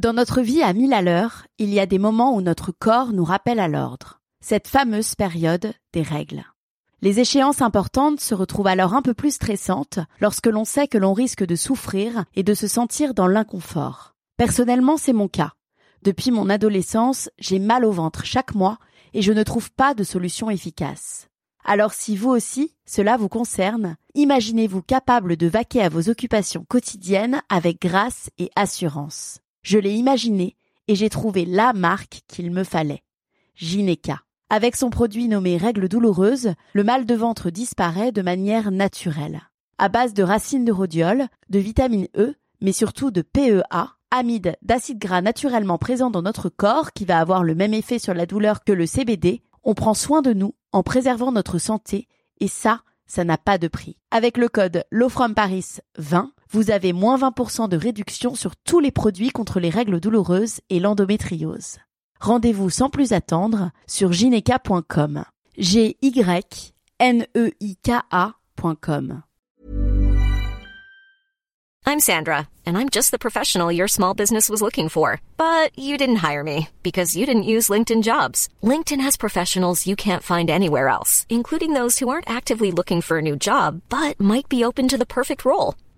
Dans notre vie à mille à l'heure, il y a des moments où notre corps nous rappelle à l'ordre. Cette fameuse période des règles. Les échéances importantes se retrouvent alors un peu plus stressantes lorsque l'on sait que l'on risque de souffrir et de se sentir dans l'inconfort. Personnellement, c'est mon cas. Depuis mon adolescence, j'ai mal au ventre chaque mois et je ne trouve pas de solution efficace. Alors si vous aussi, cela vous concerne, imaginez-vous capable de vaquer à vos occupations quotidiennes avec grâce et assurance. Je l'ai imaginé et j'ai trouvé la marque qu'il me fallait. Gineca. Avec son produit nommé règles douloureuses, le mal de ventre disparaît de manière naturelle. À base de racines de rhodiol, de vitamine E, mais surtout de PEA, amide d'acide gras naturellement présent dans notre corps qui va avoir le même effet sur la douleur que le CBD, on prend soin de nous en préservant notre santé et ça, ça n'a pas de prix. Avec le code Paris 20, vous avez moins 20% de réduction sur tous les produits contre les règles douloureuses et l'endométriose. Rendez-vous sans plus attendre sur gineca.com. G Y N E I K A.com. I'm Sandra and I'm just the professional your small business was looking for, but you didn't hire me because you didn't use LinkedIn Jobs. LinkedIn has professionals you can't find anywhere else, including those who aren't actively looking for a new job but might be open to the perfect role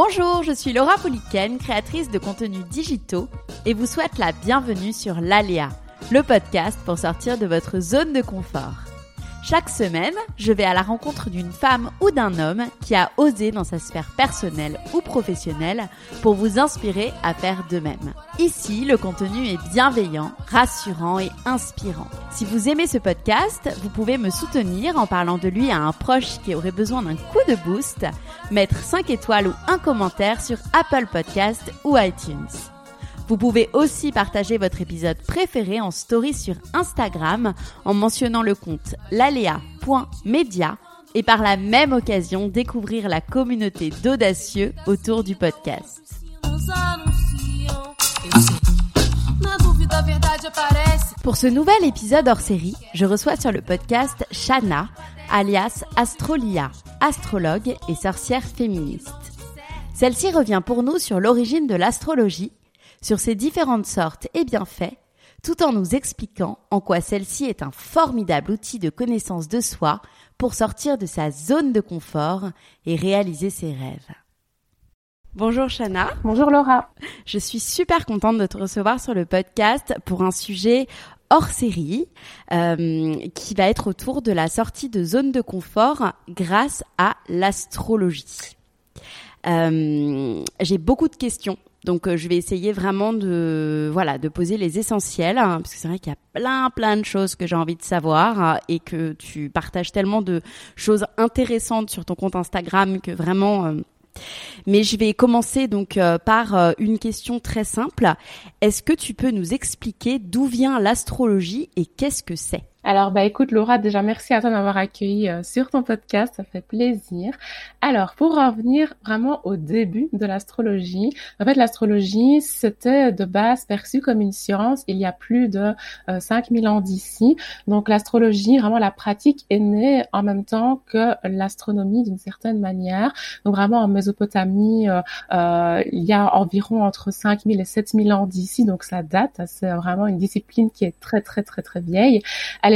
Bonjour, je suis Laura Poliken, créatrice de contenus digitaux et vous souhaite la bienvenue sur l'Aléa, le podcast pour sortir de votre zone de confort. Chaque semaine, je vais à la rencontre d'une femme ou d'un homme qui a osé dans sa sphère personnelle ou professionnelle pour vous inspirer à faire de même. Ici, le contenu est bienveillant, rassurant et inspirant. Si vous aimez ce podcast, vous pouvez me soutenir en parlant de lui à un proche qui aurait besoin d'un coup de boost, mettre 5 étoiles ou un commentaire sur Apple Podcast ou iTunes. Vous pouvez aussi partager votre épisode préféré en story sur Instagram en mentionnant le compte lalea.media et par la même occasion découvrir la communauté d'audacieux autour du podcast. Pour ce nouvel épisode hors série, je reçois sur le podcast Shana, alias Astrolia, astrologue et sorcière féministe. Celle-ci revient pour nous sur l'origine de l'astrologie sur ses différentes sortes et bienfaits, tout en nous expliquant en quoi celle-ci est un formidable outil de connaissance de soi pour sortir de sa zone de confort et réaliser ses rêves. Bonjour Shana. Bonjour Laura. Je suis super contente de te recevoir sur le podcast pour un sujet hors série euh, qui va être autour de la sortie de zone de confort grâce à l'astrologie. Euh, J'ai beaucoup de questions donc euh, je vais essayer vraiment de voilà de poser les essentiels hein, parce que c'est vrai qu'il y a plein plein de choses que j'ai envie de savoir hein, et que tu partages tellement de choses intéressantes sur ton compte Instagram que vraiment euh, mais je vais commencer donc euh, par une question très simple. Est-ce que tu peux nous expliquer d'où vient l'astrologie et qu'est-ce que c'est? Alors, bah écoute Laura, déjà merci à toi d'avoir accueilli euh, sur ton podcast, ça fait plaisir. Alors, pour revenir vraiment au début de l'astrologie, en fait l'astrologie c'était de base perçu comme une science il y a plus de 5000 euh, ans d'ici. Donc l'astrologie, vraiment la pratique est née en même temps que l'astronomie d'une certaine manière. Donc vraiment en Mésopotamie, euh, il y a environ entre 5000 et 7000 ans d'ici, donc ça date, c'est vraiment une discipline qui est très très très très vieille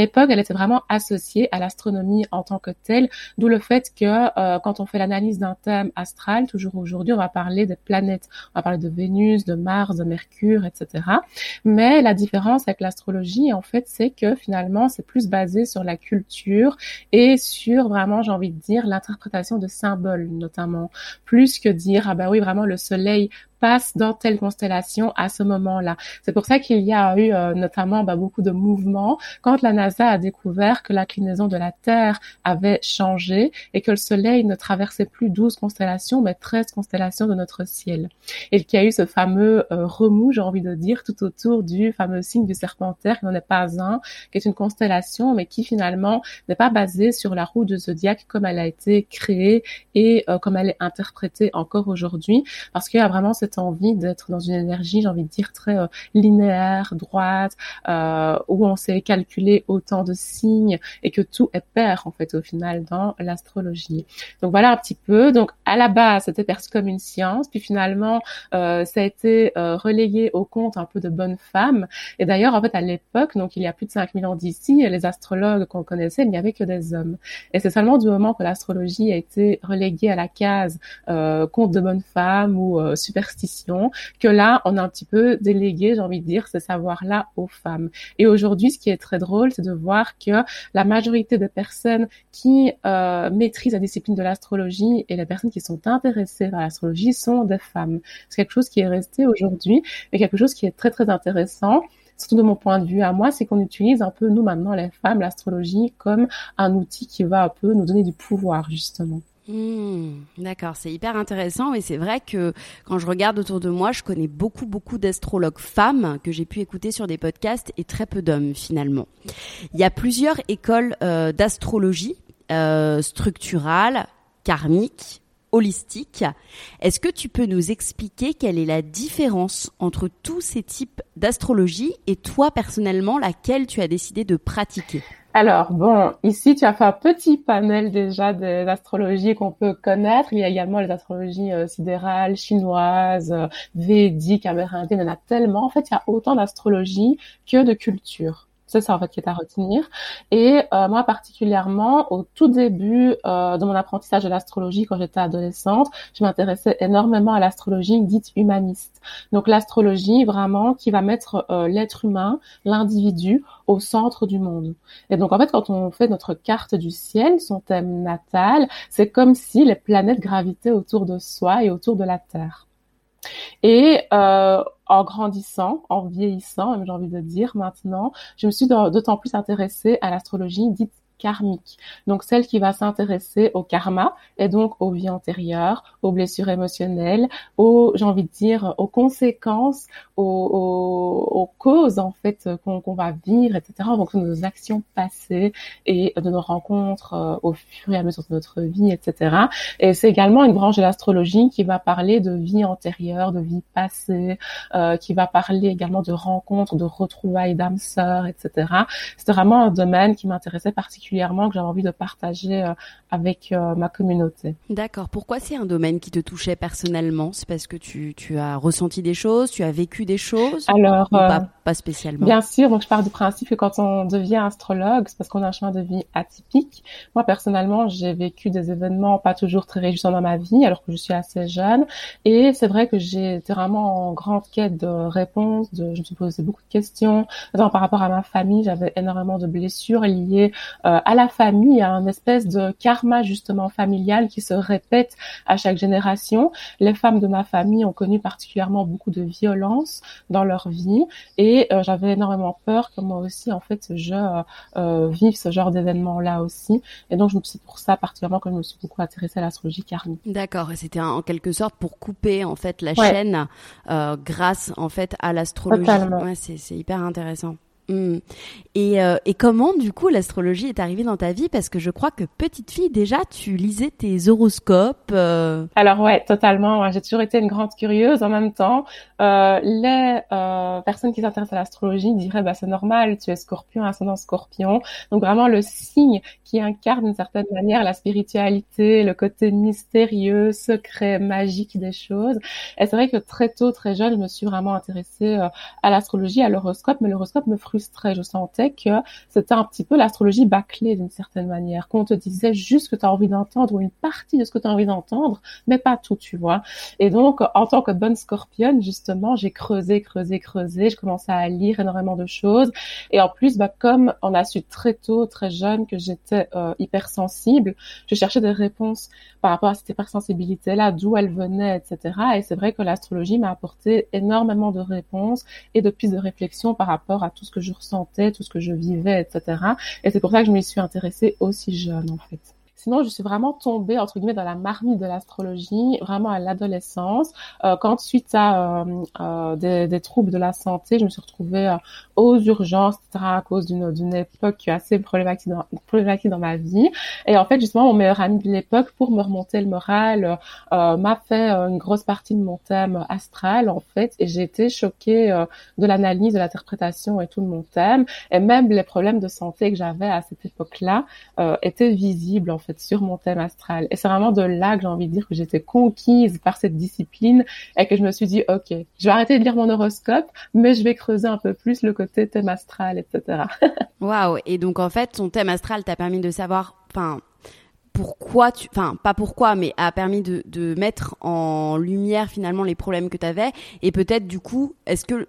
l'époque, elle était vraiment associée à l'astronomie en tant que telle, d'où le fait que euh, quand on fait l'analyse d'un thème astral, toujours aujourd'hui, on va parler des planètes, on va parler de Vénus, de Mars, de Mercure, etc. Mais la différence avec l'astrologie, en fait, c'est que finalement, c'est plus basé sur la culture et sur vraiment, j'ai envie de dire, l'interprétation de symboles, notamment, plus que dire ah ben oui, vraiment le soleil dans telle constellation à ce moment-là. C'est pour ça qu'il y a eu euh, notamment bah, beaucoup de mouvements quand la NASA a découvert que l'inclinaison de la Terre avait changé et que le Soleil ne traversait plus 12 constellations mais 13 constellations de notre ciel. Et qu'il y a eu ce fameux euh, remous, j'ai envie de dire, tout autour du fameux signe du Serpentaire, qui n'en est pas un, qui est une constellation mais qui finalement n'est pas basée sur la roue du zodiaque comme elle a été créée et euh, comme elle est interprétée encore aujourd'hui, parce qu'il y a vraiment cette envie d'être dans une énergie, j'ai envie de dire, très euh, linéaire, droite, euh, où on sait calculer autant de signes et que tout est pair en fait au final dans l'astrologie. Donc voilà un petit peu. Donc à la base, c'était perçu comme une science, puis finalement, euh, ça a été relayé au compte un peu de bonnes femmes. Et d'ailleurs, en fait, à l'époque, donc il y a plus de 5000 ans d'ici, les astrologues qu'on connaissait, il n'y avait que des hommes. Et c'est seulement du moment que l'astrologie a été reléguée à la case euh, conte de bonnes femmes ou euh, que là, on a un petit peu délégué, j'ai envie de dire, ce savoir-là aux femmes. Et aujourd'hui, ce qui est très drôle, c'est de voir que la majorité des personnes qui euh, maîtrisent la discipline de l'astrologie et les personnes qui sont intéressées par l'astrologie sont des femmes. C'est quelque chose qui est resté aujourd'hui, mais quelque chose qui est très très intéressant surtout de mon point de vue à moi, c'est qu'on utilise un peu, nous maintenant, les femmes, l'astrologie comme un outil qui va un peu nous donner du pouvoir, justement. Hmm, d'accord, c'est hyper intéressant et c'est vrai que quand je regarde autour de moi, je connais beaucoup beaucoup d'astrologues femmes que j'ai pu écouter sur des podcasts et très peu d'hommes finalement. Il y a plusieurs écoles euh, d'astrologie euh, structurale, karmique, holistique. Est-ce que tu peux nous expliquer quelle est la différence entre tous ces types d'astrologie et toi personnellement laquelle tu as décidé de pratiquer? Alors, bon, ici, tu as fait un petit panel déjà d'astrologie qu'on peut connaître. Il y a également les astrologies euh, sidérales, chinoises, euh, védiques, amérindiennes. Il y en a tellement. En fait, il y a autant d'astrologie que de culture. C'est ça en fait qui est à retenir. Et euh, moi particulièrement, au tout début euh, de mon apprentissage de l'astrologie, quand j'étais adolescente, je m'intéressais énormément à l'astrologie dite humaniste. Donc l'astrologie vraiment qui va mettre euh, l'être humain, l'individu, au centre du monde. Et donc en fait, quand on fait notre carte du ciel, son thème natal, c'est comme si les planètes gravitaient autour de soi et autour de la Terre. Et euh, en grandissant, en vieillissant, j'ai envie de dire maintenant, je me suis d'autant plus intéressée à l'astrologie dite Donc celle qui va s'intéresser au karma et donc aux vies antérieures, aux blessures émotionnelles, aux, j'ai envie de dire, aux conséquences, aux, aux, causes en fait qu'on va vivre, etc. Donc de nos actions passées et de nos rencontres euh, au fur et à mesure de notre vie, etc. Et c'est également une branche de l'astrologie qui va parler de vie antérieure, de vie passée, euh, qui va parler également de rencontres, de retrouvailles d'âmes sœurs, etc. C'est vraiment un domaine qui m'intéressait particulièrement que j'avais envie de partager euh, avec euh, ma communauté. D'accord. Pourquoi c'est un domaine qui te touchait personnellement? C'est parce que tu, tu, as ressenti des choses, tu as vécu des choses Alors, pas, euh, pas, spécialement? Bien sûr. Donc, je pars du principe que quand on devient astrologue, c'est parce qu'on a un chemin de vie atypique. Moi, personnellement, j'ai vécu des événements pas toujours très réjouissants dans ma vie, alors que je suis assez jeune. Et c'est vrai que j'ai été vraiment en grande quête de réponses. De, je me suis posé beaucoup de questions. par rapport à ma famille, j'avais énormément de blessures liées à la famille, à un espèce de karma justement familial qui se répète à chaque génération. Les femmes de ma famille ont connu particulièrement beaucoup de violence dans leur vie et euh, j'avais énormément peur que moi aussi en fait je euh, vive ce genre d'événement là aussi. Et donc c'est pour ça particulièrement que je me suis beaucoup intéressée à l'astrologie karmique. D'accord, et c'était en quelque sorte pour couper en fait la chaîne euh, grâce en fait à l'astrologie. Ouais, c'est hyper intéressant. Hmm. Et, euh, et, comment, du coup, l'astrologie est arrivée dans ta vie? Parce que je crois que petite fille, déjà, tu lisais tes horoscopes. Euh. Alors ouais, totalement. J'ai toujours été une grande curieuse. En même temps, euh, les euh, personnes qui s'intéressent à l'astrologie diraient, bah c'est normal, tu es Scorpion, ascendant Scorpion. Donc vraiment le signe qui incarne d'une certaine manière la spiritualité, le côté mystérieux, secret, magique des choses. Et c'est vrai que très tôt, très jeune, je me suis vraiment intéressée à l'astrologie, à l'horoscope, mais l'horoscope me frustrée. Je sentais que c'était un petit peu l'astrologie bâclée d'une certaine manière, qu'on te disait juste ce que tu as envie d'entendre ou une partie de ce que tu as envie d'entendre, mais pas tout, tu vois. Et donc, en tant que bonne scorpionne, justement, j'ai creusé, creusé, creusé. Je commençais à lire énormément de choses. Et en plus, bah, comme on a su très tôt, très jeune, que j'étais euh, hypersensible, je cherchais des réponses par rapport à cette hypersensibilité-là, d'où elle venait, etc. Et c'est vrai que l'astrologie m'a apporté énormément de réponses et de pistes de réflexion par rapport à tout ce que je ressentais, tout ce que je vivais, etc. Et c'est pour ça que je m'y suis intéressée aussi jeune, en fait. Sinon, je suis vraiment tombée, entre guillemets, dans la marmite de l'astrologie, vraiment à l'adolescence, euh, quand suite à euh, euh, des, des, troubles de la santé, je me suis retrouvée euh, aux urgences, etc., à cause d'une époque assez problématique dans, problématique dans ma vie. Et en fait, justement, mon meilleur ami de l'époque, pour me remonter le moral, euh, m'a fait une grosse partie de mon thème astral, en fait, et j'ai été choquée de l'analyse, de l'interprétation et tout de mon thème, et même les problèmes de santé que j'avais à cette époque-là étaient visibles, en fait sur mon thème astral. Et c'est vraiment de là que j'ai envie de dire que j'étais conquise par cette discipline et que je me suis dit, OK, je vais arrêter de lire mon horoscope, mais je vais creuser un peu plus le côté thème astral, etc. Waouh. Et donc, en fait, ton thème astral t'a permis de savoir, enfin, pourquoi tu, enfin, pas pourquoi, mais a permis de, mettre en lumière finalement les problèmes que tu avais et peut-être du coup, est-ce que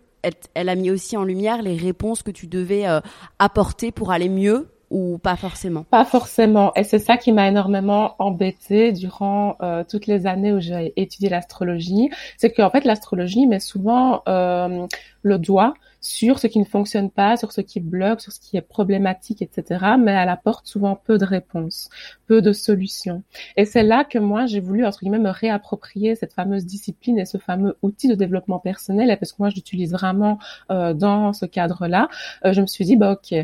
elle, a mis aussi en lumière les réponses que tu devais euh, apporter pour aller mieux ou pas forcément? Pas forcément. Et c'est ça qui m'a énormément embêtée durant euh, toutes les années où j'ai étudié l'astrologie. C'est qu'en fait, l'astrologie met souvent euh, le doigt sur ce qui ne fonctionne pas, sur ce qui bloque, sur ce qui est problématique, etc. Mais elle apporte souvent peu de réponses, peu de solutions. Et c'est là que moi, j'ai voulu, entre guillemets, me réapproprier cette fameuse discipline et ce fameux outil de développement personnel. Et parce que moi, je l'utilise vraiment euh, dans ce cadre-là. Je me suis dit, bah, OK,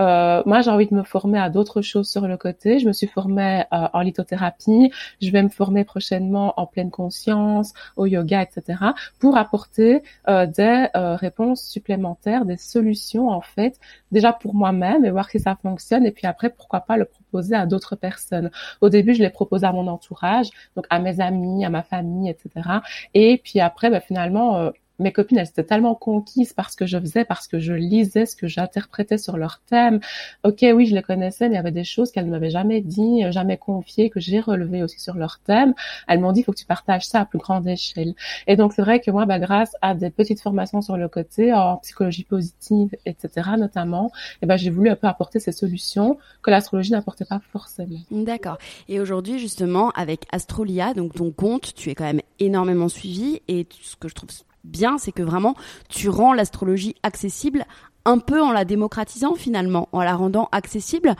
euh, moi, j'ai envie de me former à d'autres choses sur le côté. Je me suis formée euh, en lithothérapie. Je vais me former prochainement en pleine conscience, au yoga, etc. pour apporter euh, des réponses supplémentaires, des solutions en fait, déjà pour moi-même et voir si ça fonctionne. Et puis après, pourquoi pas le proposer à d'autres personnes. Au début, je l'ai proposé à mon entourage, donc à mes amis, à ma famille, etc. Et puis après, ben, finalement mes copines, elles étaient tellement conquises par ce que je faisais, parce que je lisais ce que j'interprétais sur leur thème. Ok, oui, je les connaissais, mais il y avait des choses qu'elles ne m'avaient jamais dit, jamais confiées, que j'ai relevées aussi sur leur thème. Elles m'ont dit, il faut que tu partages ça à plus grande échelle. Et donc, c'est vrai que moi, bah, grâce à des petites formations sur le côté, en psychologie positive, etc., notamment, et eh ben, j'ai voulu un peu apporter ces solutions que l'astrologie n'apportait pas forcément. D'accord. Et aujourd'hui, justement, avec Astrolia, donc ton compte, tu es quand même énormément suivi et ce que je trouve bien, c'est que vraiment tu rends l'astrologie accessible un peu en la démocratisant finalement, en la rendant accessible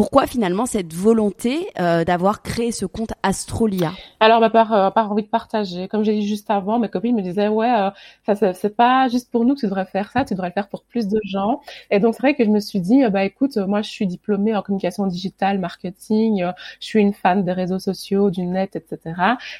pourquoi finalement cette volonté euh, d'avoir créé ce compte Astrolia? Alors, bah, par, euh, par envie de partager. Comme j'ai dit juste avant, mes copines me disaient ouais, euh, ça c'est pas juste pour nous que tu devrais faire ça, tu devrais le faire pour plus de gens. Et donc c'est vrai que je me suis dit bah écoute, moi je suis diplômée en communication digitale, marketing, je suis une fan des réseaux sociaux, du net, etc.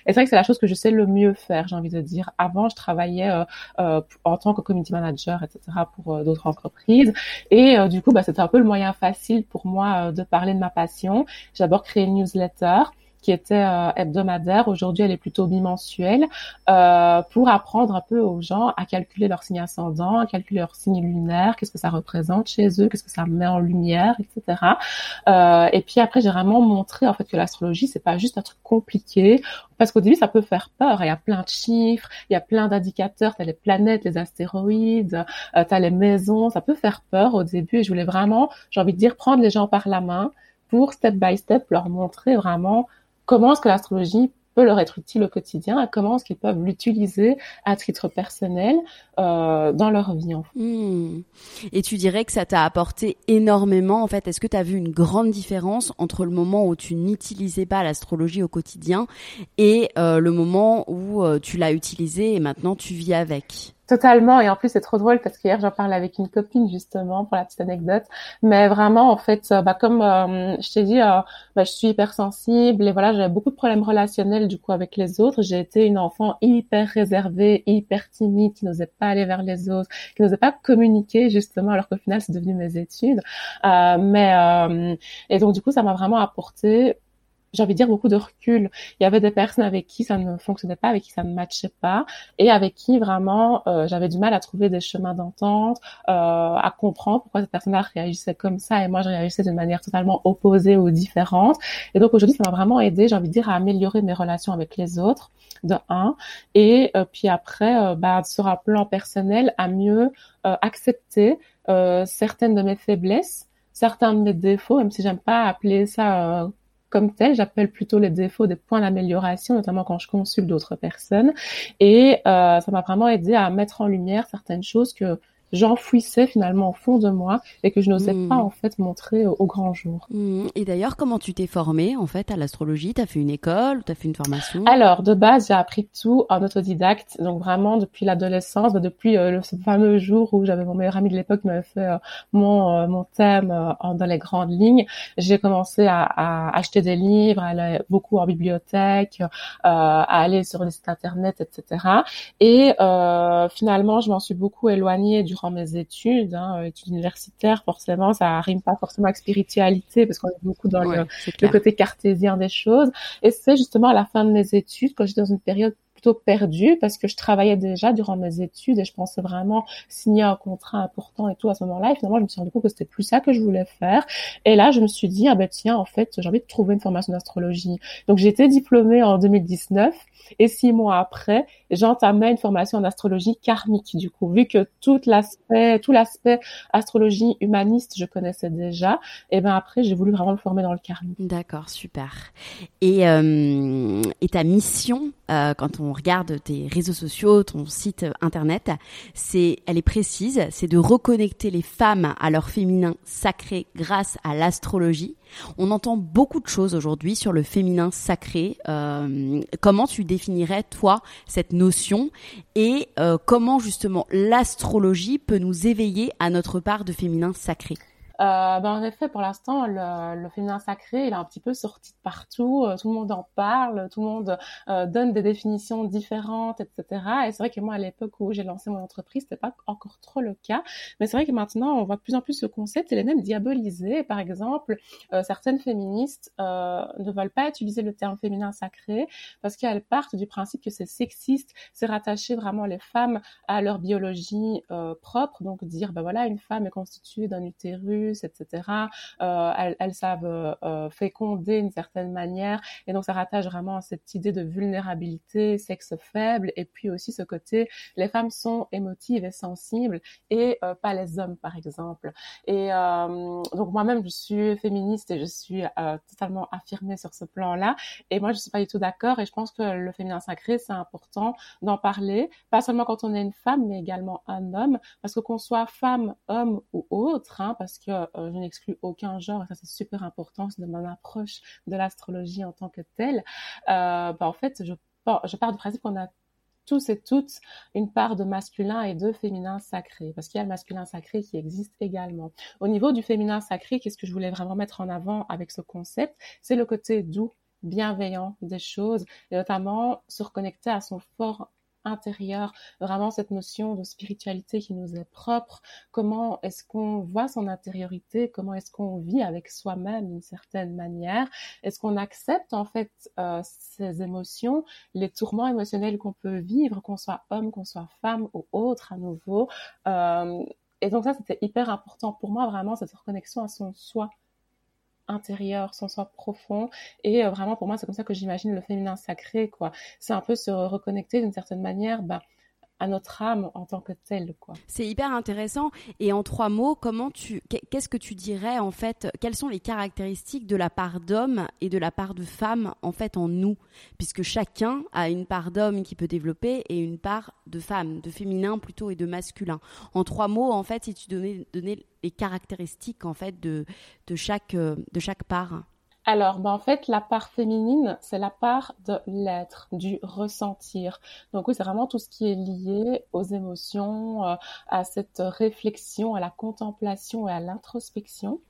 Et c'est vrai que c'est la chose que je sais le mieux faire, j'ai envie de dire. Avant, je travaillais en tant que community manager, etc. pour d'autres entreprises. Et du coup, bah c'était un peu le moyen facile pour moi de parler de ma passion. J'ai d'abord créé une newsletter qui était euh, hebdomadaire. Aujourd'hui, elle est plutôt bimensuelle euh, pour apprendre un peu aux gens à calculer leur signe ascendant, à calculer leur signe lunaire, qu'est-ce que ça représente chez eux, qu'est-ce que ça met en lumière, etc. Euh, et puis après, j'ai vraiment montré en fait que l'astrologie, c'est pas juste un truc compliqué, parce qu'au début, ça peut faire peur. Il y a plein de chiffres, il y a plein d'indicateurs, tu as les planètes, les astéroïdes, tu as les maisons, ça peut faire peur au début. Et je voulais vraiment, j'ai envie de dire, prendre les gens par la main pour step by step leur montrer vraiment comment est-ce que l'astrologie peut leur être utile au quotidien et comment est-ce qu'ils peuvent l'utiliser à titre personnel euh, dans leur vie. En fait. Hmm. Et tu dirais que ça t'a apporté énormément. En fait, est-ce que tu as vu une grande différence entre le moment où tu n'utilisais pas l'astrologie au quotidien et euh, le moment où euh, tu l'as utilisé et maintenant tu vis avec? Totalement. Et en plus, c'est trop drôle parce qu'hier, j'en parlais avec une copine justement pour la petite anecdote. Mais vraiment, en fait, euh, bah, comme euh, je t'ai dit, euh, bah, je suis hypersensible et voilà, j'avais beaucoup de problèmes relationnels du coup avec les autres. J'ai été une enfant hyper réservée, hyper timide, qui n'osait pas aller vers les autres, qui n'osait pas communiquer justement, alors qu'au final, c'est devenu mes études. mais et donc du coup, ça m'a vraiment apporté j'ai envie de dire beaucoup de recul. Il y avait des personnes avec qui ça ne fonctionnait pas, avec qui ça ne matchait pas, et avec qui vraiment euh, j'avais du mal à trouver des chemins d'entente, euh, à comprendre pourquoi cette personne-là réagissait comme ça et moi je réagissais d'une manière totalement opposée ou différente. Et donc aujourd'hui, ça m'a vraiment aidé, j'ai envie de dire, à améliorer mes relations avec les autres, de un, et euh, puis après, euh, bah, sur un plan personnel, à mieux accepter certaines de mes faiblesses certains de mes défauts, même si j'aime pas appeler ça comme tel, j'appelle plutôt les défauts des points d'amélioration, notamment quand je consulte d'autres personnes. Et euh, ça m'a vraiment aidé à mettre en lumière certaines choses que j'enfouissais finalement au fond de moi et que je n'osais pas hmm. en fait montrer au, grand jour. Hmm. Et d'ailleurs, comment tu t'es formée en fait à l'astrologie? T'as fait une école t'as fait une formation? Alors de base, j'ai appris tout en autodidacte, donc vraiment depuis l'adolescence, bah, depuis euh, le, ce fameux jour où j'avais mon meilleur ami de l'époque qui m'avait fait euh, mon euh, mon thème dans les grandes lignes. J'ai commencé à, à, acheter des livres, à aller beaucoup en bibliothèque, à aller sur les sites internet, etc. Et finalement, je m'en suis beaucoup éloignée du mes études, hein, études universitaires, forcément, ça rime pas forcément avec spiritualité parce qu'on est beaucoup dans le, le, côté cartésien des choses. Et c'est justement à la fin de mes études, quand j'étais dans une période plutôt perdue parce que je travaillais déjà durant mes études et je pensais vraiment signer un contrat important et tout à ce moment-là. Et finalement, je me suis rendu compte que c'était plus ça que je voulais faire. Et là, je me suis dit, ah ben tiens, en fait, j'ai envie de trouver une formation d'astrologie. Donc, j'ai été diplômée en 2019 et six mois après, j'entamais une formation en astrologie karmique. Du coup, vu que tout l'aspect, tout l'aspect astrologie humaniste, je connaissais déjà, et ben après, j'ai voulu vraiment me former dans le karmique. D'accord, super. Et, euh, et ta mission, euh, quand on on regarde tes réseaux sociaux, ton site internet, c'est, elle est précise, c'est de reconnecter les femmes à leur féminin sacré grâce à l'astrologie. On entend beaucoup de choses aujourd'hui sur le féminin sacré. Euh, comment tu définirais toi cette notion et euh, comment justement l'astrologie peut nous éveiller à notre part de féminin sacré? Ben en effet, pour l'instant, le, le, féminin sacré, il est un petit peu sorti de partout. Euh, tout le monde en parle, tout le monde euh, donne des définitions différentes, etc. Et c'est vrai que moi, à l'époque où j'ai lancé mon entreprise, c'était pas encore trop le cas. Mais c'est vrai que maintenant, on voit de plus en plus ce concept. Il est même diabolisé. Par exemple, euh, certaines féministes ne veulent pas utiliser le terme féminin sacré parce qu'elles partent du principe que c'est sexiste, c'est rattacher vraiment les femmes à leur biologie propre. Donc dire, ben voilà, une femme est constituée d'un utérus etc. Euh, elles, savent euh, euh, féconder d'une certaine manière. Et donc, ça rattache vraiment à cette idée de vulnérabilité, sexe faible, et puis aussi ce côté, les femmes sont émotives et sensibles, et pas les hommes, par exemple. Et donc, moi-même, je suis féministe et je suis totalement affirmée sur ce plan-là. Et moi, je suis pas du tout d'accord. Et je pense que le féminin sacré, c'est important d'en parler, pas seulement quand on est une femme, mais également un homme, parce que qu'on soit femme, homme ou autre, hein, parce que euh, je n'exclus aucun genre, et ça c'est super important, c'est de mon approche de l'astrologie en tant que telle. Euh, bah, en fait, je, je pars du principe qu'on a tous et toutes une part de masculin et de féminin sacré, parce qu'il y a le masculin sacré qui existe également. Au niveau du féminin sacré, qu'est-ce que je voulais vraiment mettre en avant avec ce concept? C'est le côté doux, bienveillant des choses, et notamment se reconnecter à son fort intérieur, vraiment cette notion de spiritualité qui nous est propre, comment est-ce qu'on voit son intériorité, comment est-ce qu'on vit avec soi-même d'une certaine manière, est-ce qu'on accepte en fait euh, ces émotions, les tourments émotionnels qu'on peut vivre, qu'on soit homme, qu'on soit femme ou autre à nouveau? Euh, et donc ça, c'était hyper important pour moi, vraiment, cette reconnexion à son soi intérieur, son soi profond. Et euh, vraiment, pour moi, c'est comme ça que j'imagine le féminin sacré, quoi. C'est un peu se reconnecter d'une certaine manière, bah, à notre âme en tant que telle quoi. C'est hyper intéressant et en trois mots, comment tu qu'est-ce que tu dirais en fait quelles sont les caractéristiques de la part d'homme et de la part de femme en fait en nous? Puisque chacun a une part d'homme qui peut développer et une part de femme, de féminin plutôt et de masculin. En trois mots en fait si tu donnais, les caractéristiques en fait de de chaque de chaque part. Alors, ben en fait, la part féminine, c'est la part de l'être, du ressentir. Donc oui, c'est vraiment tout ce qui est lié aux émotions, euh, à cette réflexion, à la contemplation et à l'introspection.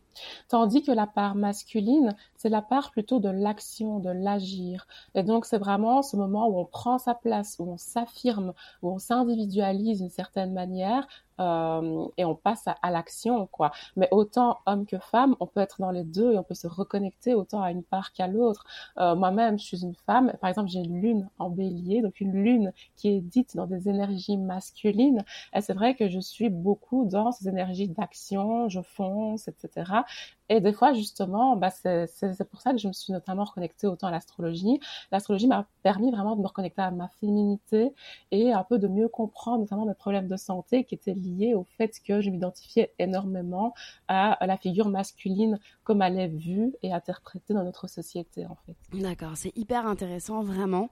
Tandis que la part masculine, c'est la part plutôt de l'action, de l'agir. Et donc, c'est vraiment ce moment où on prend sa place, où on s'affirme, où on s'individualise d'une certaine manière, euh, et on passe à, l'action, quoi. Mais autant homme que femme, on peut être dans les deux et on peut se reconnecter autant à une part qu'à l'autre. Euh, moi-même, je suis une femme. Par exemple, j'ai une lune en bélier, donc une lune qui est dite dans des énergies masculines. Et c'est vrai que je suis beaucoup dans ces énergies d'action, je fonce, etc. Et des fois, justement, bah, c'est pour ça que je me suis notamment reconnectée autant à l'astrologie. L'astrologie m'a permis vraiment de me reconnecter à ma féminité et un peu de mieux comprendre notamment mes problèmes de santé qui étaient liés au fait que je m'identifiais énormément à la figure masculine comme elle est vue et interprétée dans notre société, en fait. D'accord, c'est hyper intéressant, vraiment.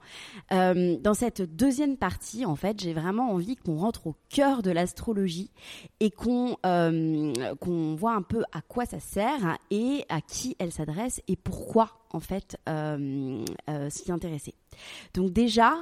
Euh, dans cette deuxième partie, en fait, j'ai vraiment envie qu'on rentre au cœur de l'astrologie et qu'on euh, qu'on voit un peu à quoi ça sert et à qui elle s'adresse et pourquoi en fait euh, euh, s'y intéresser. Donc déjà,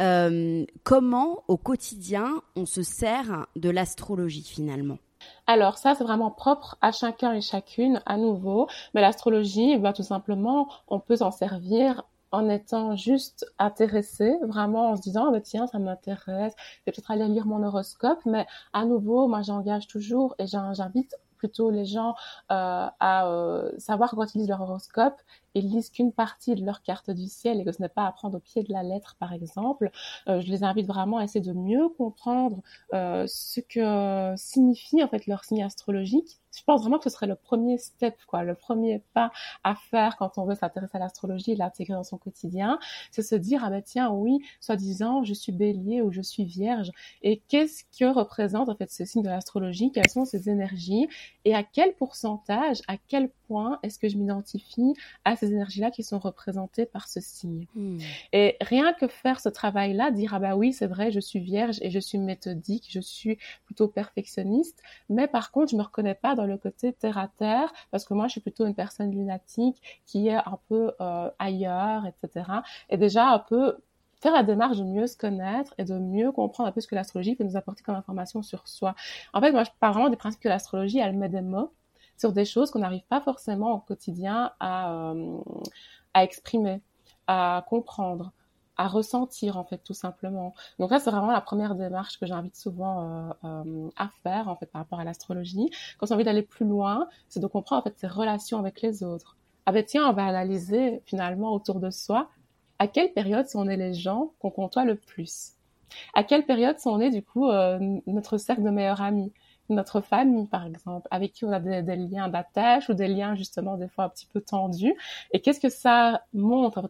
euh, comment au quotidien on se sert de l'astrologie finalement? Alors ça, c'est vraiment propre à chacun et chacune à nouveau. Mais l'astrologie, bah, tout simplement, on peut s'en servir en étant juste intéressé, vraiment en se disant, oh, tiens, ça m'intéresse, je vais peut-être aller lire mon horoscope, mais à nouveau, moi j'engage toujours et j'invite plutôt les gens euh, à euh, savoir quand ils lisent leur horoscope et lisent qu'une partie de leur carte du ciel et que ce n'est pas à prendre au pied de la lettre, par exemple. Euh, je les invite vraiment à essayer de mieux comprendre ce que signifie en fait leur signe astrologique. Je pense vraiment que ce serait le premier step, quoi, le premier pas à faire quand on veut s'intéresser à l'astrologie et l'intégrer dans son quotidien, c'est se dire ah ben tiens oui, soi-disant je suis Bélier ou je suis Vierge. Et qu'est-ce que représente en fait ce signe de l'astrologie, quelles sont ces énergies? Et à quel pourcentage, à quel point est-ce que je m'identifie à ces énergies-là qui sont représentées par ce signe. Hmm. Et rien que faire ce travail-là, dire ah bah oui c'est vrai, je suis Vierge et je suis méthodique, je suis plutôt perfectionniste, mais par contre je me reconnais pas dans le côté terre à terre, parce que moi, je suis plutôt une personne lunatique qui est un peu euh, ailleurs, etc. Et déjà un peu faire la démarche de mieux se connaître et de mieux comprendre un peu ce que l'astrologie peut nous apporter comme information sur soi. En fait, moi, je parle vraiment du principe que l'astrologie, elle met des mots sur des choses qu'on n'arrive pas forcément au quotidien à, euh, à exprimer, à comprendre à ressentir en fait tout simplement. Donc là c'est vraiment la première démarche que j'invite souvent euh, euh, à faire en fait par rapport à l'astrologie. Quand on a envie d'aller plus loin, c'est de comprendre en fait ses relations avec les autres. Ah ben tiens, on va analyser finalement autour de soi à quelle période sont nés les gens qu'on côtoie le plus? À quelle période sont nés du coup euh, notre cercle de meilleurs amis? Notre famille, par exemple, avec qui on a des, liens d'attache ou des liens justement des fois un petit peu tendus. Et qu'est-ce que ça montre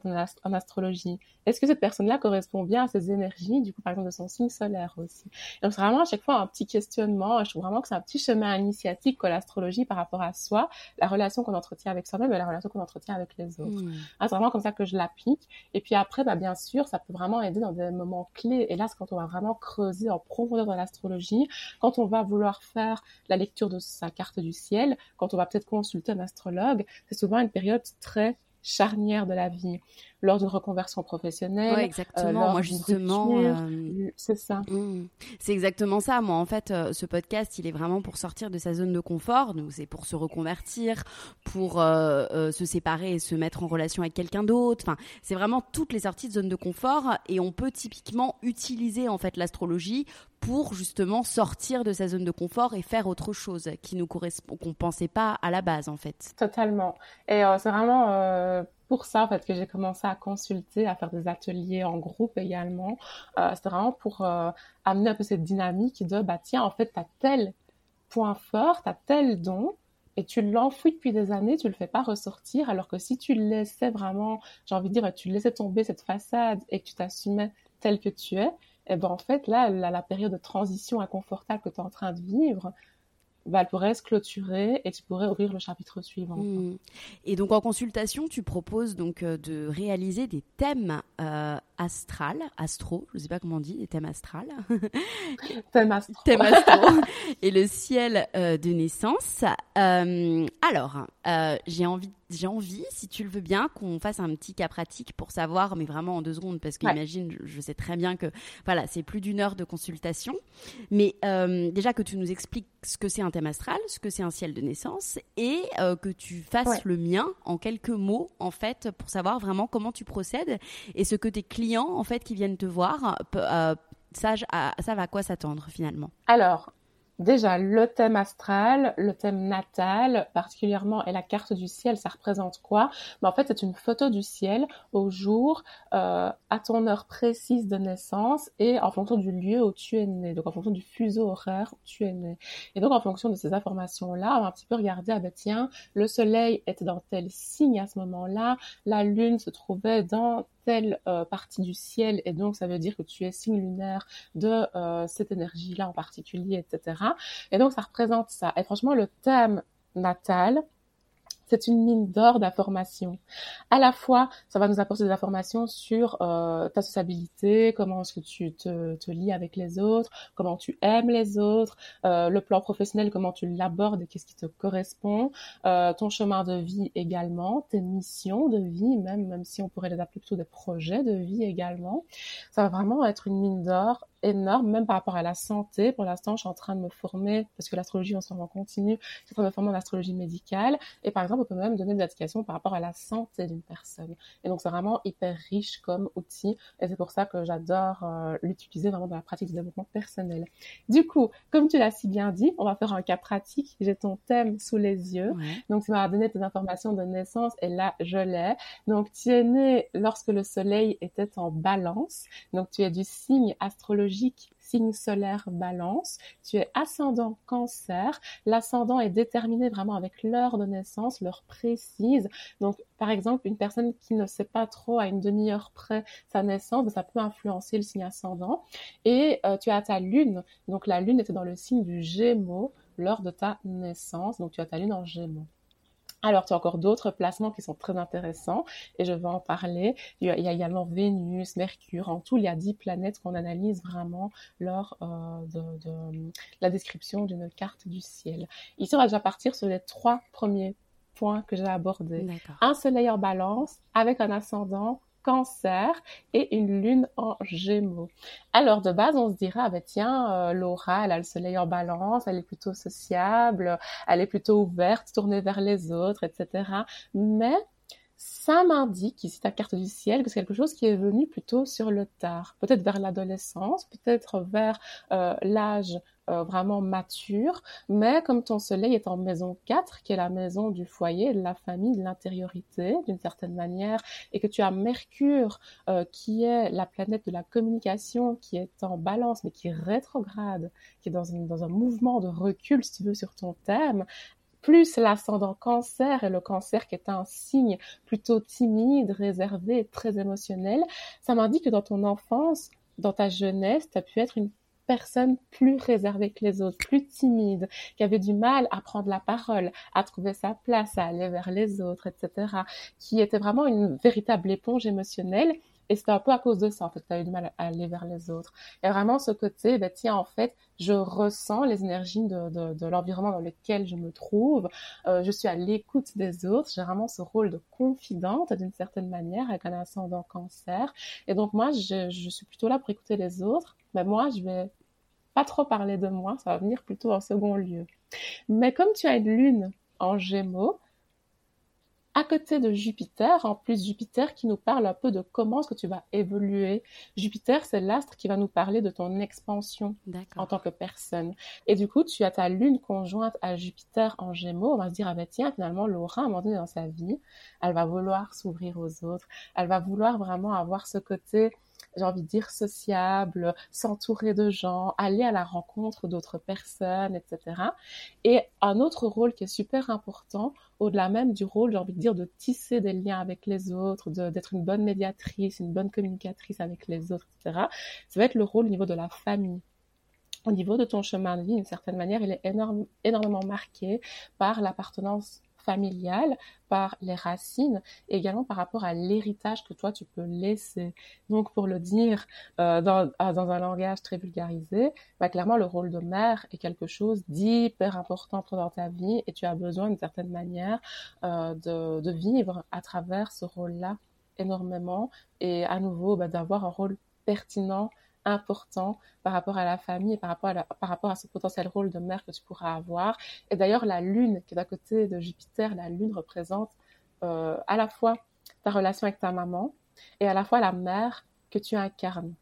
en, astrologie? Est-ce que cette personne-là correspond bien à ses énergies, du coup, par exemple, de son signe solaire aussi? Donc, c'est vraiment à chaque fois un petit questionnement. Je trouve vraiment que c'est un petit chemin initiatique que l'astrologie par rapport à soi, la relation qu'on entretient avec soi-même et la relation qu'on entretient avec les autres. Hmm. Ah, c'est vraiment comme ça que je l'applique. Et puis après, bah, bien sûr, ça peut vraiment aider dans des moments clés. Et là, c'est quand on va vraiment creuser en profondeur dans l'astrologie, quand on va vouloir faire la lecture de sa carte du ciel, quand on va peut-être consulter un astrologue, c'est souvent une période très charnière de la vie lors d'une reconversion professionnelle. Ouais, exactement. Euh, Moi, justement, euh, c'est ça. Mmh. C'est exactement ça. Moi, en fait, euh, ce podcast, il est vraiment pour sortir de sa zone de confort. Donc, c'est pour se reconvertir, pour se séparer et se mettre en relation avec quelqu'un d'autre. Enfin, c'est vraiment toutes les sorties de zone de confort. Et on peut typiquement utiliser en fait l'astrologie pour justement sortir de sa zone de confort et faire autre chose qui nous correspond, qu'on pensait pas à la base en fait. Totalement. Et c'est vraiment pour ça en fait que j'ai commencé à consulter, à faire des ateliers en groupe également. Euh, C'était vraiment pour euh, amener un peu cette dynamique de bah tiens en fait t'as tel point fort, t'as tel don et tu l'enfouis depuis des années, tu le fais pas ressortir alors que si tu laissais vraiment, j'ai envie de dire, tu laissais tomber cette façade et que tu t'assumais tel que tu es, et eh ben en fait là la, la période de transition inconfortable que tu es en train de vivre, bah, elle pourrait se clôturer et tu pourrais ouvrir le chapitre suivant. Hmm. Et donc en consultation, tu proposes donc euh, de réaliser des thèmes euh, astral, astro, je ne sais pas comment on dit, thème astral. thème astro. thème astro. et le ciel de naissance. alors, j'ai envie j'ai envie, si tu le veux bien, qu'on fasse un petit cas pratique pour savoir, mais vraiment en deux secondes, parce qu'imagine, je sais très bien que voilà, c'est plus d'une heure de consultation, mais euh, déjà que tu nous expliques ce que c'est un thème astral, ce que c'est un ciel de naissance, et euh, que tu fasses le mien en quelques mots, en fait, pour savoir vraiment comment tu procèdes et ce que tes clients, en fait, qui viennent te voir, euh, savent à, à quoi s'attendre finalement? Déjà, le thème astral, le thème natal, particulièrement, et la carte du ciel, ça représente quoi? Mais En fait, c'est une photo du ciel au jour, euh, à ton heure précise de naissance et en fonction du lieu où tu es né, donc en fonction du fuseau horaire où tu es né. Et donc, en fonction de ces informations-là, on va un petit peu regarder, ah ben tiens, le soleil était dans tel signe à ce moment-là, la lune se trouvait dans telle euh, partie du ciel et donc ça veut dire que tu es signe lunaire de euh, cette énergie-là en particulier, etc. Et donc ça représente ça. Et franchement, le thème natal, c'est une mine d'or d'informations. À la fois, ça va nous apporter des informations sur euh, ta sociabilité, comment est-ce que tu te, lis avec les autres, comment tu aimes les autres, euh, le plan professionnel, comment tu l'abordes et qu'est-ce qui te correspond, euh, ton chemin de vie également, tes missions de vie, même, même si on pourrait les appeler plutôt des projets de vie également. Ça va vraiment être une mine d'or énorme, même par rapport à la santé. Pour l'instant, je suis en train de me former, parce que l'astrologie en ce moment continue, je suis en train de me former en astrologie médicale. Et par exemple, on peut même donner des indications par rapport à la santé d'une personne. Et donc, c'est vraiment hyper riche comme outil. Et c'est pour ça que j'adore euh, l'utiliser vraiment dans la pratique du développement personnel. Du coup, comme tu l'as si bien dit, on va faire un cas pratique. J'ai ton thème sous les yeux. Donc, tu m'as donné tes informations de naissance et là, je l'ai. Donc, tu es né lorsque le soleil était en balance. Donc, tu es du signe astrologique signe solaire balance, tu es ascendant cancer, l'ascendant est déterminé vraiment avec l'heure de naissance, l'heure précise. Donc, par exemple, une personne qui ne sait pas trop à une demi-heure près sa naissance, ça peut influencer le signe ascendant. Et euh, tu as ta lune, donc la lune était dans le signe du Gémeaux lors de ta naissance, donc tu as ta lune en Gémeaux. Alors, tu as encore d'autres placements qui sont très intéressants et je vais en parler. Il y a, également Vénus, Mercure. En tout, il y a dix planètes qu'on analyse vraiment lors euh, de, la description d'une carte du ciel. Ici, on va déjà partir sur les trois premiers points que j'ai abordés. Un soleil en balance avec un ascendant cancer et une lune en gémeaux. Alors de base, on se dirait, ah ben tiens, euh, Laura, elle a le soleil en balance, elle est plutôt sociable, elle est plutôt ouverte, tournée vers les autres, etc. Mais ça m'indique, ici ta carte du ciel, que c'est quelque chose qui est venu plutôt sur le tard, peut-être vers l'adolescence, peut-être vers euh, l'âge euh, vraiment mature, mais comme ton soleil est en maison 4, qui est la maison du foyer, de la famille, de l'intériorité, d'une certaine manière, et que tu as Mercure, euh, qui est la planète de la communication, qui est en balance, mais qui est rétrograde, qui est dans, dans un mouvement de recul, si tu veux, sur ton thème, plus l'ascendant cancer et le cancer qui est un signe plutôt timide, réservé, très émotionnel, ça m'indique que dans ton enfance, dans ta jeunesse, tu as pu être une personne plus réservée que les autres, plus timide, qui avait du mal à prendre la parole, à trouver sa place, à aller vers les autres, etc., qui était vraiment une véritable éponge émotionnelle et c'était un peu à cause de ça, en fait, tu as eu du mal à aller vers les autres. Et vraiment, ce côté, ben, tiens, en fait, je ressens les énergies de l'environnement dans lequel je me trouve. Euh, je suis à l'écoute des autres. J'ai vraiment ce rôle de confidente, d'une certaine manière, avec un ascendant cancer. Et donc, moi, je, je suis plutôt là pour écouter les autres. Mais moi, je vais pas trop parler de moi. Ça va venir plutôt en second lieu. Mais comme tu as une lune en gémeaux, à côté de Jupiter, en plus Jupiter qui nous parle un peu de comment est-ce que tu vas évoluer. Jupiter, c'est l'astre qui va nous parler de ton expansion en tant que personne. Et du coup, tu as ta lune conjointe à Jupiter en Gémeaux. On va se dire, ah ben tiens, finalement, Laura, à un moment donné dans sa vie, elle va vouloir s'ouvrir aux autres. Elle va vouloir vraiment avoir ce côté j'ai envie de dire, sociable, s'entourer de gens, aller à la rencontre d'autres personnes, etc. Et un autre rôle qui est super important, au-delà même du rôle, j'ai envie de dire, de tisser des liens avec les autres, d'être une bonne médiatrice, une bonne communicatrice avec les autres, etc. Ça va être le rôle au niveau de la famille au niveau de ton chemin de vie, d'une certaine manière, il est énormément marqué par l'appartenance familial, par les racines, et également par rapport à l'héritage que toi tu peux laisser. Donc pour le dire euh, dans, ah, dans, un langage très vulgarisé, bah, clairement le rôle de mère est quelque chose d'hyper important dans ta vie et tu as besoin d'une certaine manière euh, de, de, vivre à travers ce rôle-là énormément et à nouveau bah, d'avoir un rôle pertinent important par rapport à la famille et par rapport à, par rapport à ce potentiel rôle de mère que tu pourras avoir. Et d'ailleurs, la lune qui est à côté de Jupiter, la lune représente euh, à la fois ta relation avec ta maman et à la fois la mère que tu incarnes.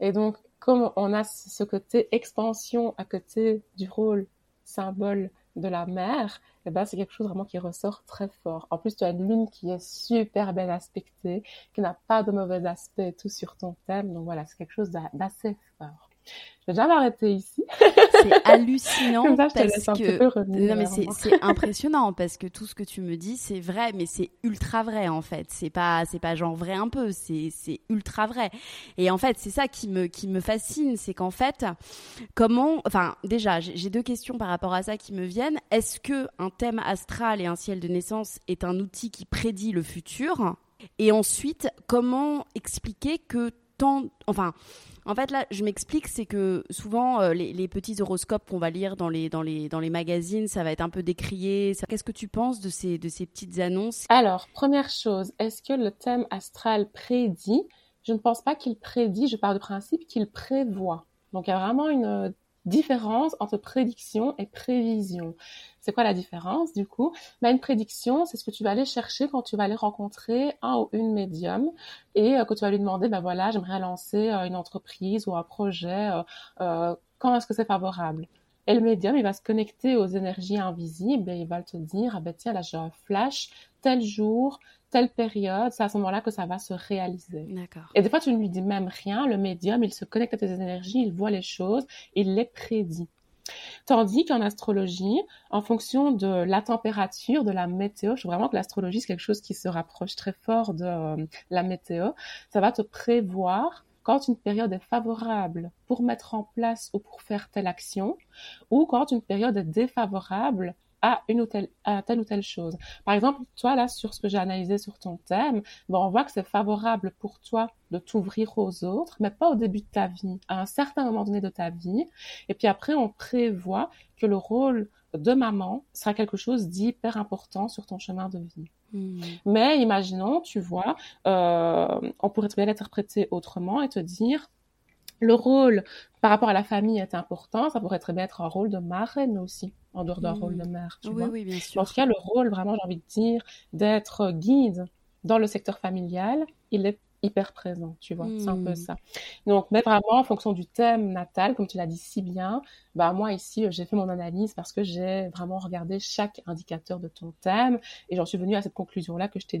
Et donc, comme on a ce côté expansion à côté du rôle symbole de la mère, eh ben, c'est quelque chose vraiment qui ressort très fort. En plus, tu as une lune qui est super bien aspectée, qui n'a pas de mauvais aspect tout sur ton thème. Donc voilà, c'est quelque chose d'assez fort. Je vais déjà m'arrêter ici. c'est hallucinant parce que non mais c'est impressionnant parce que tout ce que tu me dis c'est vrai mais c'est ultra vrai en fait. C'est pas c'est pas genre vrai un peu, c'est c'est ultra vrai. Et en fait, c'est ça qui me qui me fascine, c'est qu'en fait comment enfin déjà, j'ai deux questions par rapport à ça qui me viennent. Est-ce que un thème astral et un ciel de naissance est un outil qui prédit le futur? Et ensuite, comment expliquer que tant enfin en fait, là, je m'explique, c'est que souvent, euh, les, petits horoscopes qu'on va lire dans les, dans, les, dans les magazines, ça va être un peu décrié. Qu'est-ce que tu penses de ces, de ces petites annonces? Alors, première chose, est-ce que le thème astral prédit? Je ne pense pas qu'il prédit, je pars du principe qu'il prévoit. Donc, il y a vraiment une différence entre prédiction et prévision. C'est quoi la différence du coup? Bah, Une prédiction, c'est ce que tu vas aller chercher quand tu vas aller rencontrer un ou une médium et euh, que tu vas lui demander, ben voilà, j'aimerais lancer euh, une entreprise ou un projet, euh, quand est-ce que c'est favorable? Et le médium, il va se connecter aux énergies invisibles et il va te dire, ah ben tiens, là j'ai un flash, tel jour, telle période, c'est à ce moment-là que ça va se réaliser. D'accord. Et des fois, tu ne lui dis même rien, le médium, il se connecte à tes énergies, il voit les choses, il les prédit. Tandis qu'en astrologie, en fonction de la température, de la météo, je trouve vraiment que l'astrologie, c'est quelque chose qui se rapproche très fort de euh, la météo, ça va te prévoir quand une période est favorable pour mettre en place ou pour faire telle action, ou quand une période est défavorable à une ou telle, à telle ou telle chose. Par exemple, toi, là, sur ce que j'ai analysé sur ton thème, bon, on voit que c'est favorable pour toi de t'ouvrir aux autres, mais pas au début de ta vie, à un certain moment donné de ta vie. Et puis après, on prévoit que le rôle de maman sera quelque chose d'hyper important sur ton chemin de vie. Hmm. Mais imaginons, tu vois, euh, on pourrait bien l'interpréter autrement et te dire, le rôle par rapport à la famille est important, ça pourrait très bien être un rôle de marraine aussi, en dehors d'un rôle de mère. Tu oui, oui, bien sûr. En tout cas, le rôle, vraiment, j'ai envie de dire, d'être guide dans le secteur familial, il est hyper présent, tu vois, c'est un peu hmm. ça. Donc, mais vraiment, en fonction du thème natal, comme tu l'as dit si bien, bah moi ici, j'ai fait mon analyse parce que j'ai vraiment regardé chaque indicateur de ton thème et j'en suis venue à cette conclusion-là que je t'ai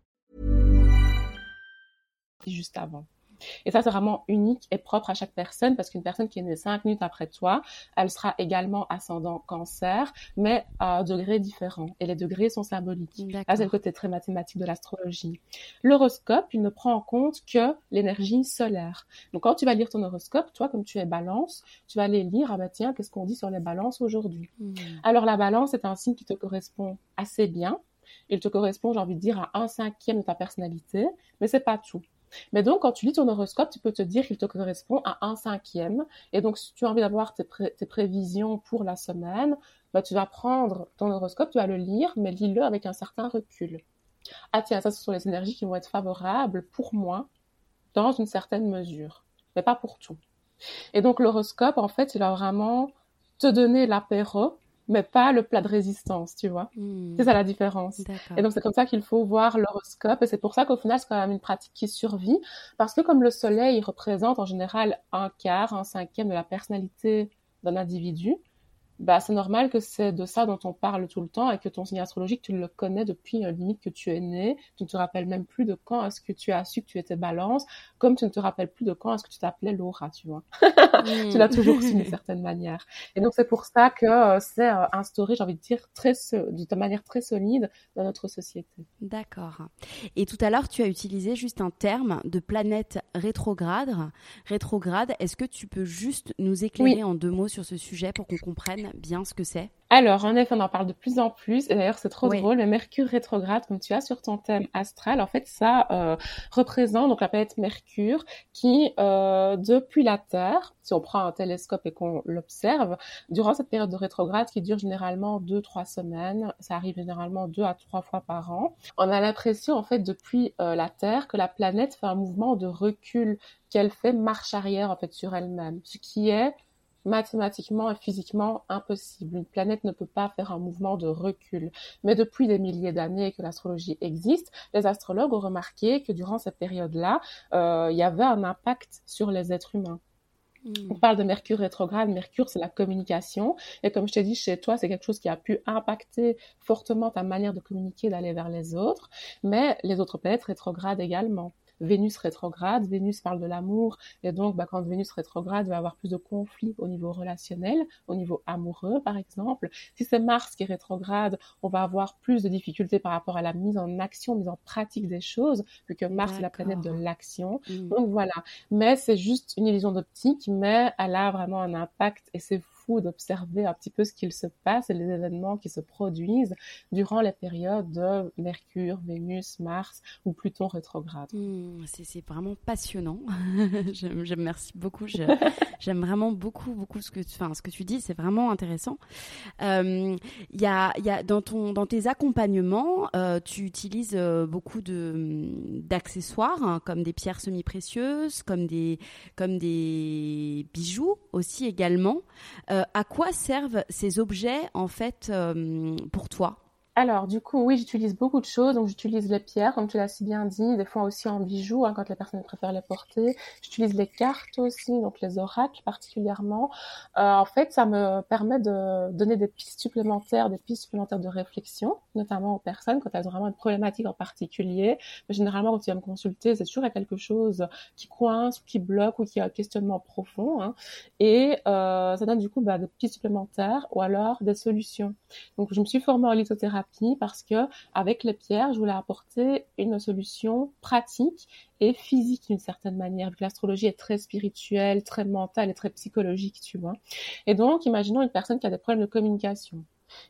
Juste avant. Et ça, c'est vraiment unique et propre à chaque personne parce qu'une personne qui est née cinq minutes après toi, elle sera également ascendant cancer, mais à degrés différents. Et les degrés sont symboliques. Là, c'est le côté très mathématique de l'astrologie. L'horoscope, il ne prend en compte que l'énergie solaire. Donc, quand tu vas lire ton horoscope, toi, comme tu es balance, tu vas aller lire, ah bah tiens, qu'est-ce qu'on dit sur les balances aujourd'hui? Hmm. Alors, la balance est un signe qui te correspond assez bien. Il te correspond, j'ai envie de dire, à un cinquième de ta personnalité, mais c'est pas tout. Mais donc, quand tu lis ton horoscope, tu peux te dire qu'il te correspond à un cinquième. Et donc, si tu as envie d'avoir tes, prévisions pour la semaine, bah, tu vas prendre ton horoscope, tu vas le lire, mais lis-le avec un certain recul. Ah tiens, ça, ce sont les énergies qui vont être favorables pour moi dans une certaine mesure, mais pas pour tout. Et donc, l'horoscope, en fait, il va vraiment te donner l'apéro mais pas le plat de résistance, tu vois. Hmm. C'est ça la différence. Et donc c'est comme ça qu'il faut voir l'horoscope et c'est pour ça qu'au final c'est quand même une pratique qui survit parce que comme le soleil représente en général un quart, un cinquième de la personnalité d'un individu, bah, c'est normal que c'est de ça dont on parle tout le temps et que ton signe astrologique, tu le connais depuis euh, limite que tu es né. Tu ne te rappelles même plus de quand est-ce que tu as su que tu étais balance, comme tu ne te rappelles plus de quand est-ce que tu t'appelais Laura, tu vois. tu l'as toujours su d'une certaine manière. Et donc, c'est pour ça que euh, c'est euh, instauré, j'ai envie de dire, très, de manière très solide dans notre société. D'accord. Et tout à l'heure, tu as utilisé juste un terme de planète rétrograde. Rétrograde, est-ce que tu peux juste nous éclairer en deux mots sur ce sujet pour qu'on comprenne bien ce que c'est alors, en effet, on en parle de plus en plus. Et d'ailleurs, c'est trop drôle. Le Mercure rétrograde, comme tu as sur ton thème astral, en fait, ça euh, représente donc la planète Mercure qui, euh, depuis la Terre, si on prend un télescope et qu'on l'observe, durant cette période de rétrograde qui dure généralement deux, trois semaines, ça arrive généralement deux à trois fois par an, on a l'impression, en fait, depuis euh, la Terre, que la planète fait un mouvement de recul, qu'elle fait marche arrière, en fait, sur elle-même, ce qui est mathématiquement et physiquement impossible. Une planète ne peut pas faire un mouvement de recul. Mais depuis des milliers d'années que l'astrologie existe, les astrologues ont remarqué que durant cette période-là, euh, il y avait un impact sur les êtres humains. Hmm. On parle de Mercure rétrograde. Mercure, c'est la communication. Et comme je t'ai dit, chez toi, c'est quelque chose qui a pu impacter fortement ta manière de communiquer, d'aller vers les autres. Mais les autres planètes rétrogrades également. Vénus rétrograde. Vénus parle de l'amour et donc bah, quand Vénus rétrograde, il va y avoir plus de conflits au niveau relationnel, au niveau amoureux par exemple. Si c'est Mars qui est rétrograde, on va avoir plus de difficultés par rapport à la mise en action, mise en pratique des choses, vu que Mars est la planète de l'action. Mmh. Donc voilà. Mais c'est juste une illusion d'optique, mais elle a vraiment un impact et c'est d'observer un petit peu ce qu'il se passe et les événements qui se produisent durant les périodes de Mercure, Vénus, Mars ou Pluton rétrograde. Hmm, c'est vraiment passionnant. J'aime merci beaucoup. J'aime vraiment beaucoup, beaucoup ce que, enfin, ce que tu dis. C'est vraiment intéressant. Il euh, y, a, y a dans, ton, dans tes accompagnements, euh, tu utilises euh, beaucoup d'accessoires hein, comme des pierres semi-précieuses, comme des, comme des bijoux aussi également. Euh, à quoi servent ces objets en fait euh, pour toi? Alors, du coup, oui, j'utilise beaucoup de choses. Donc, j'utilise les pierres, comme tu l'as si bien dit, des fois aussi en bijoux, hein, quand les personnes préfèrent les porter. J'utilise les cartes aussi, donc les oracles particulièrement. Euh, en fait, ça me permet de donner des pistes supplémentaires, des pistes supplémentaires de réflexion, notamment aux personnes quand elles ont vraiment une problématique en particulier. Mais généralement, quand tu viens me consulter, c'est toujours quelque chose qui coince, qui bloque ou qui a un questionnement profond. Hein. Et euh, ça donne du coup bah, des pistes supplémentaires ou alors des solutions. Donc, je me suis formée en lithothérapie parce que avec les pierres, je voulais apporter une solution pratique et physique d'une certaine manière, vu que l'astrologie est très spirituelle, très mentale et très psychologique, tu vois. Et donc, imaginons une personne qui a des problèmes de communication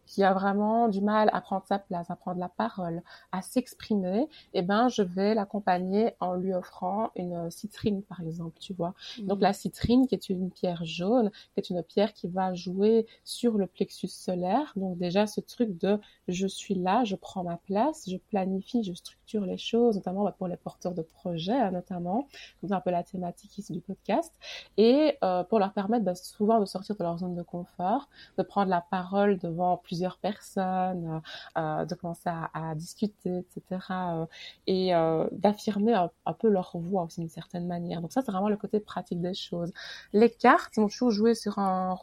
qui a vraiment du mal à prendre sa place, à prendre la parole, à s'exprimer, eh ben, je vais l'accompagner en lui offrant une citrine, par exemple, tu vois. Donc, mhm. la citrine, qui est une pierre jaune, qui est une pierre qui va jouer sur le plexus solaire. Donc, déjà, ce truc de je suis là, je prends ma place, je planifie, je structure les choses, notamment bah, pour les porteurs de projets, hein, notamment, comme un peu la thématique ici du podcast, et euh, pour leur permettre bah, souvent de sortir de leur zone de confort, de prendre la parole devant plusieurs personnes, euh, euh, de commencer à, discuter, etc. et euh, d'affirmer un, peu leur voix aussi d'une certaine manière. Donc ça, c'est vraiment le côté pratique des choses. Les cartes vont toujours jouer sur un,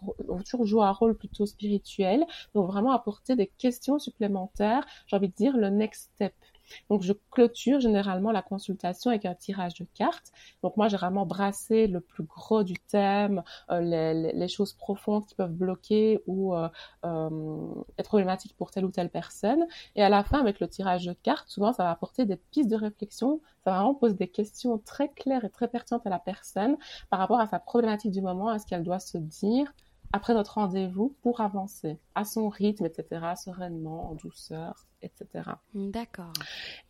toujours un rôle plutôt spirituel, donc vraiment apporter des questions supplémentaires. J'ai envie de dire le next step. Donc, je clôture généralement la consultation avec un tirage de cartes. Donc, moi, j'ai vraiment brassé le plus gros du thème, euh, les, les, choses profondes qui peuvent bloquer ou euh, euh, être problématiques pour telle ou telle personne. Et à la fin, avec le tirage de cartes, souvent, ça va apporter des pistes de réflexion. Ça va vraiment poser des questions très claires et très pertinentes à la personne par rapport à sa problématique du moment, à ce qu'elle doit se dire après notre rendez-vous pour avancer à son rythme, etc., sereinement, en douceur, etc. D'accord.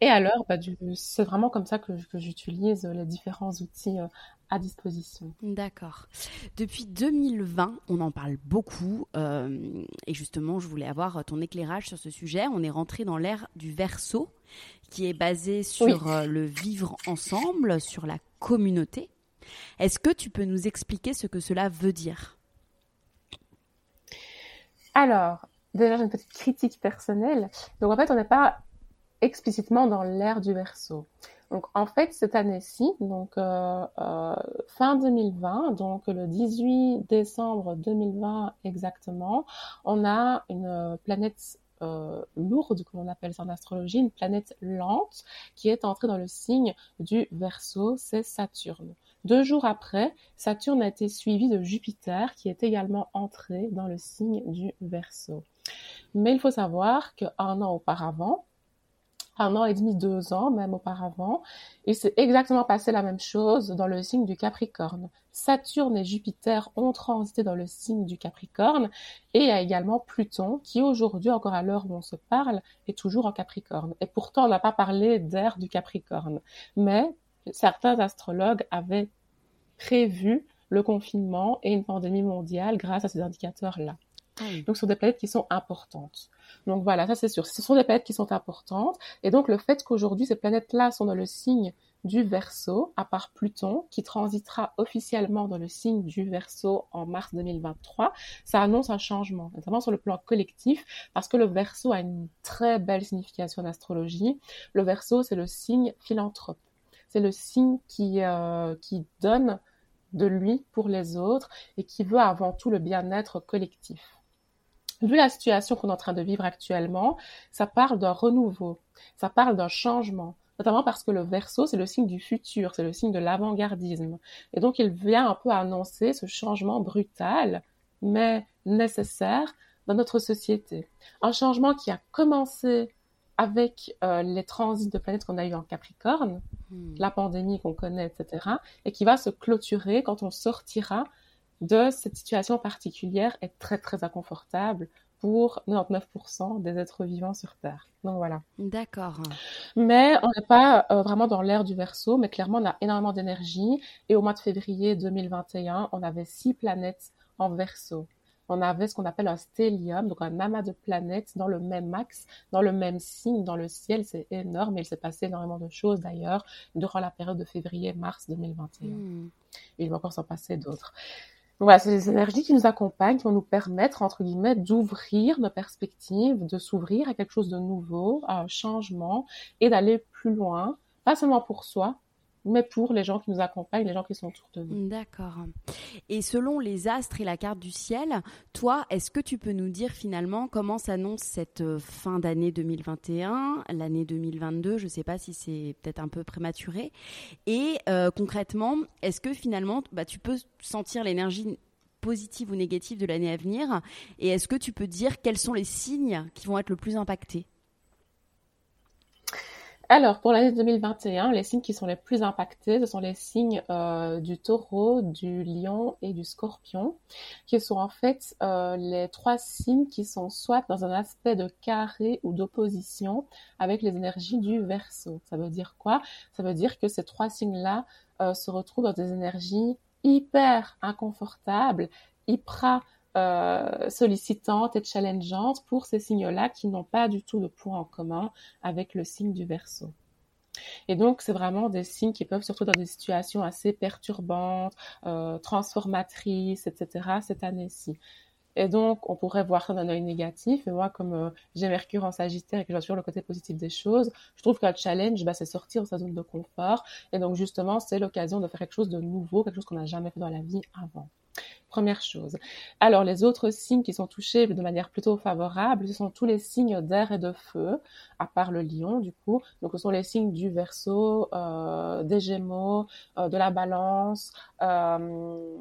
Et alors, bah, c'est vraiment comme ça que, j'utilise les différents outils euh, à disposition. D'accord. Depuis 2020, on en parle beaucoup euh, et justement, je voulais avoir ton éclairage sur ce sujet. On est rentré dans l'ère du verso qui est basé sur euh, le vivre ensemble, sur la communauté. Est-ce que tu peux nous expliquer ce que cela veut dire? Alors, déjà, une petite critique personnelle. Donc, en fait, on n'est pas explicitement dans l'ère du verso. Donc en fait, cette année-ci, donc euh, euh, fin 2020, donc le 18 décembre 2020 exactement, on a une planète euh, lourde, comme on appelle ça en astrologie, une planète lente qui est entrée dans le signe du Verseau, c'est Saturne. Deux jours après, Saturne a été suivi de Jupiter qui est également entré dans le signe du Verseau. Mais il faut savoir qu'un an auparavant, un an et demi, deux ans même auparavant, il s'est exactement passé la même chose dans le signe du Capricorne. Saturne et Jupiter ont transité dans le signe du Capricorne et il y a également Pluton qui aujourd'hui, encore à l'heure où on se parle, est toujours en Capricorne. Et pourtant, on n'a pas parlé d'ère du Capricorne. Mais certains astrologues avaient prévu le confinement et une pandémie mondiale grâce à ces indicateurs-là. Ah Donc, ce sont des planètes qui sont importantes. Donc voilà, ça c'est sûr. Ce sont des planètes qui sont importantes. Et donc le fait qu'aujourd'hui ces planètes-là sont dans le signe du Verseau, à part Pluton, qui transitera officiellement dans le signe du Verseau en mars 2023, ça annonce un changement, notamment sur le plan collectif, parce que le Verseau a une très belle signification en astrologie. Le Verseau, c'est le signe philanthrope. C'est le signe qui, euh, qui donne de lui pour les autres et qui veut avant tout le bien-être collectif vu la situation qu'on est en train de vivre actuellement, ça parle d'un renouveau, ça parle d'un changement, notamment parce que le verso, c'est le signe du futur, c'est le signe de l'avant-gardisme. Et donc, il vient un peu annoncer ce changement brutal, mais nécessaire dans notre société. Un changement qui a commencé avec euh, les transits de planètes qu'on a eu en Capricorne, hmm. la pandémie qu'on connaît, etc., et qui va se clôturer quand on sortira de cette situation particulière est très très inconfortable pour 99% des êtres vivants sur Terre. Donc voilà. D'accord. Mais on n'est pas euh, vraiment dans l'ère du Verseau, mais clairement on a énormément d'énergie. Et au mois de février 2021, on avait six planètes en Verseau. On avait ce qu'on appelle un stellium, donc un amas de planètes dans le même axe, dans le même signe dans le ciel. C'est énorme. Et il s'est passé énormément de choses d'ailleurs durant la période de février-mars 2021. Hmm. il va encore s'en passer d'autres. Voilà, c'est les énergies qui nous accompagnent, qui vont nous permettre, entre guillemets, d'ouvrir nos perspectives, de s'ouvrir à quelque chose de nouveau, à un changement et d'aller plus loin, pas seulement pour soi, mais pour les gens qui nous accompagnent, les gens qui sont autour de nous. D'accord. Et selon les astres et la carte du ciel, toi, est-ce que tu peux nous dire finalement comment s'annonce cette euh, fin d'année 2021, l'année 2022 Je ne sais pas si c'est peut-être un peu prématuré. Et euh, concrètement, est-ce que finalement, bah, tu peux sentir l'énergie positive ou négative de l'année à venir Et est-ce que tu peux dire quels sont les signes qui vont être le plus impactés? Alors, pour l'année 2021, les signes qui sont les plus impactés, ce sont les signes euh, du taureau, du lion et du scorpion, qui sont en fait euh, les trois signes qui sont soit dans un aspect de carré ou d'opposition avec les énergies du verso. Ça veut dire quoi? Ça veut dire que ces trois signes-là euh, se retrouvent dans des énergies hyper inconfortables, hyper euh, sollicitantes et challengeantes pour ces signes-là qui n'ont pas du tout de point en commun avec le signe du verso. Et donc, c'est vraiment des signes qui peuvent, surtout dans des situations assez perturbantes, euh, transformatrices, etc., cette année-ci. Et donc, on pourrait voir ça d'un œil négatif. Et moi, comme euh, j'ai Mercure en Sagittaire et que toujours le côté positif des choses, je trouve qu'un challenge, bah, c'est sortir de sa zone de confort. Et donc, justement, c'est l'occasion de faire quelque chose de nouveau, quelque chose qu'on n'a jamais fait dans la vie avant. Première chose. Alors, les autres signes qui sont touchés de manière plutôt favorable, ce sont tous les signes d'air et de feu, à part le lion, du coup. Donc, ce sont les signes du verso, euh, des gémeaux, euh, de la balance, euh,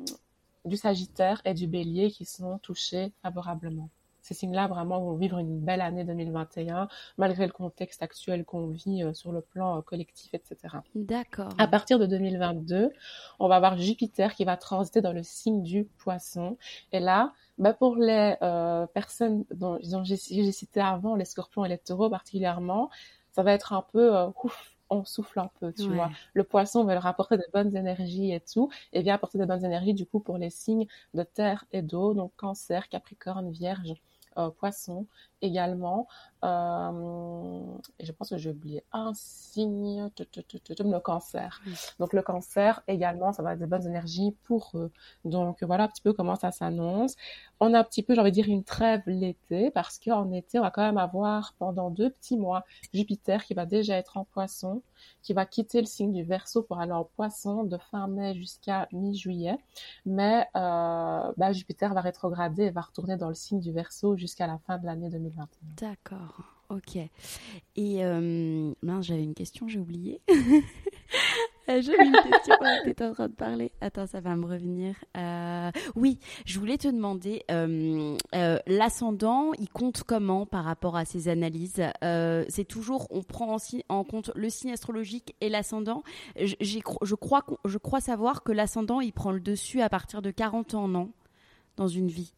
du sagittaire et du bélier qui sont touchés favorablement ces signes-là vraiment vont vivre une belle année 2021, malgré le contexte actuel qu'on vit euh, sur le plan euh, collectif, etc. D'accord. À partir de 2022, on va avoir Jupiter qui va transiter dans le signe du poisson. Et là, bah pour les euh, personnes dont, j'ai cité avant, les scorpions et les taureaux particulièrement, ça va être un peu ouf, on souffle un peu, tu vois. Le poisson veut leur apporter de bonnes énergies et tout, et vient apporter de bonnes énergies du coup pour les signes de terre et d'eau, donc cancer, capricorne, vierge. Euh, poisson également. Euh, et je pense que j'ai oublié un signe, le cancer. Donc le cancer également, ça va être de bonnes énergies pour eux. Donc voilà un petit peu comment ça s'annonce. on a un petit peu, j'ai envie de dire, une trêve l'été, parce qu'en été, on va quand même avoir pendant deux petits mois Jupiter qui va déjà être en poisson, qui va quitter le signe du Verseau pour aller en poisson de fin mai jusqu'à mi-juillet. Mais euh, bah, Jupiter va rétrograder et va retourner dans le signe du Verseau jusqu'à la fin de l'année 2021. D'accord. Ok. Et euh, j'avais une question, j'ai oublié. Euh, j'avais une question tu étais en train de parler. Attends, ça va me revenir. Euh, oui, je voulais te demander, euh, l'ascendant, il compte comment par rapport à ces analyses? C'est toujours, on prend en, compte le signe astrologique et l'ascendant. Je crois, je crois savoir que l'ascendant, il prend le dessus à partir de 40 ans, non? Dans une vie.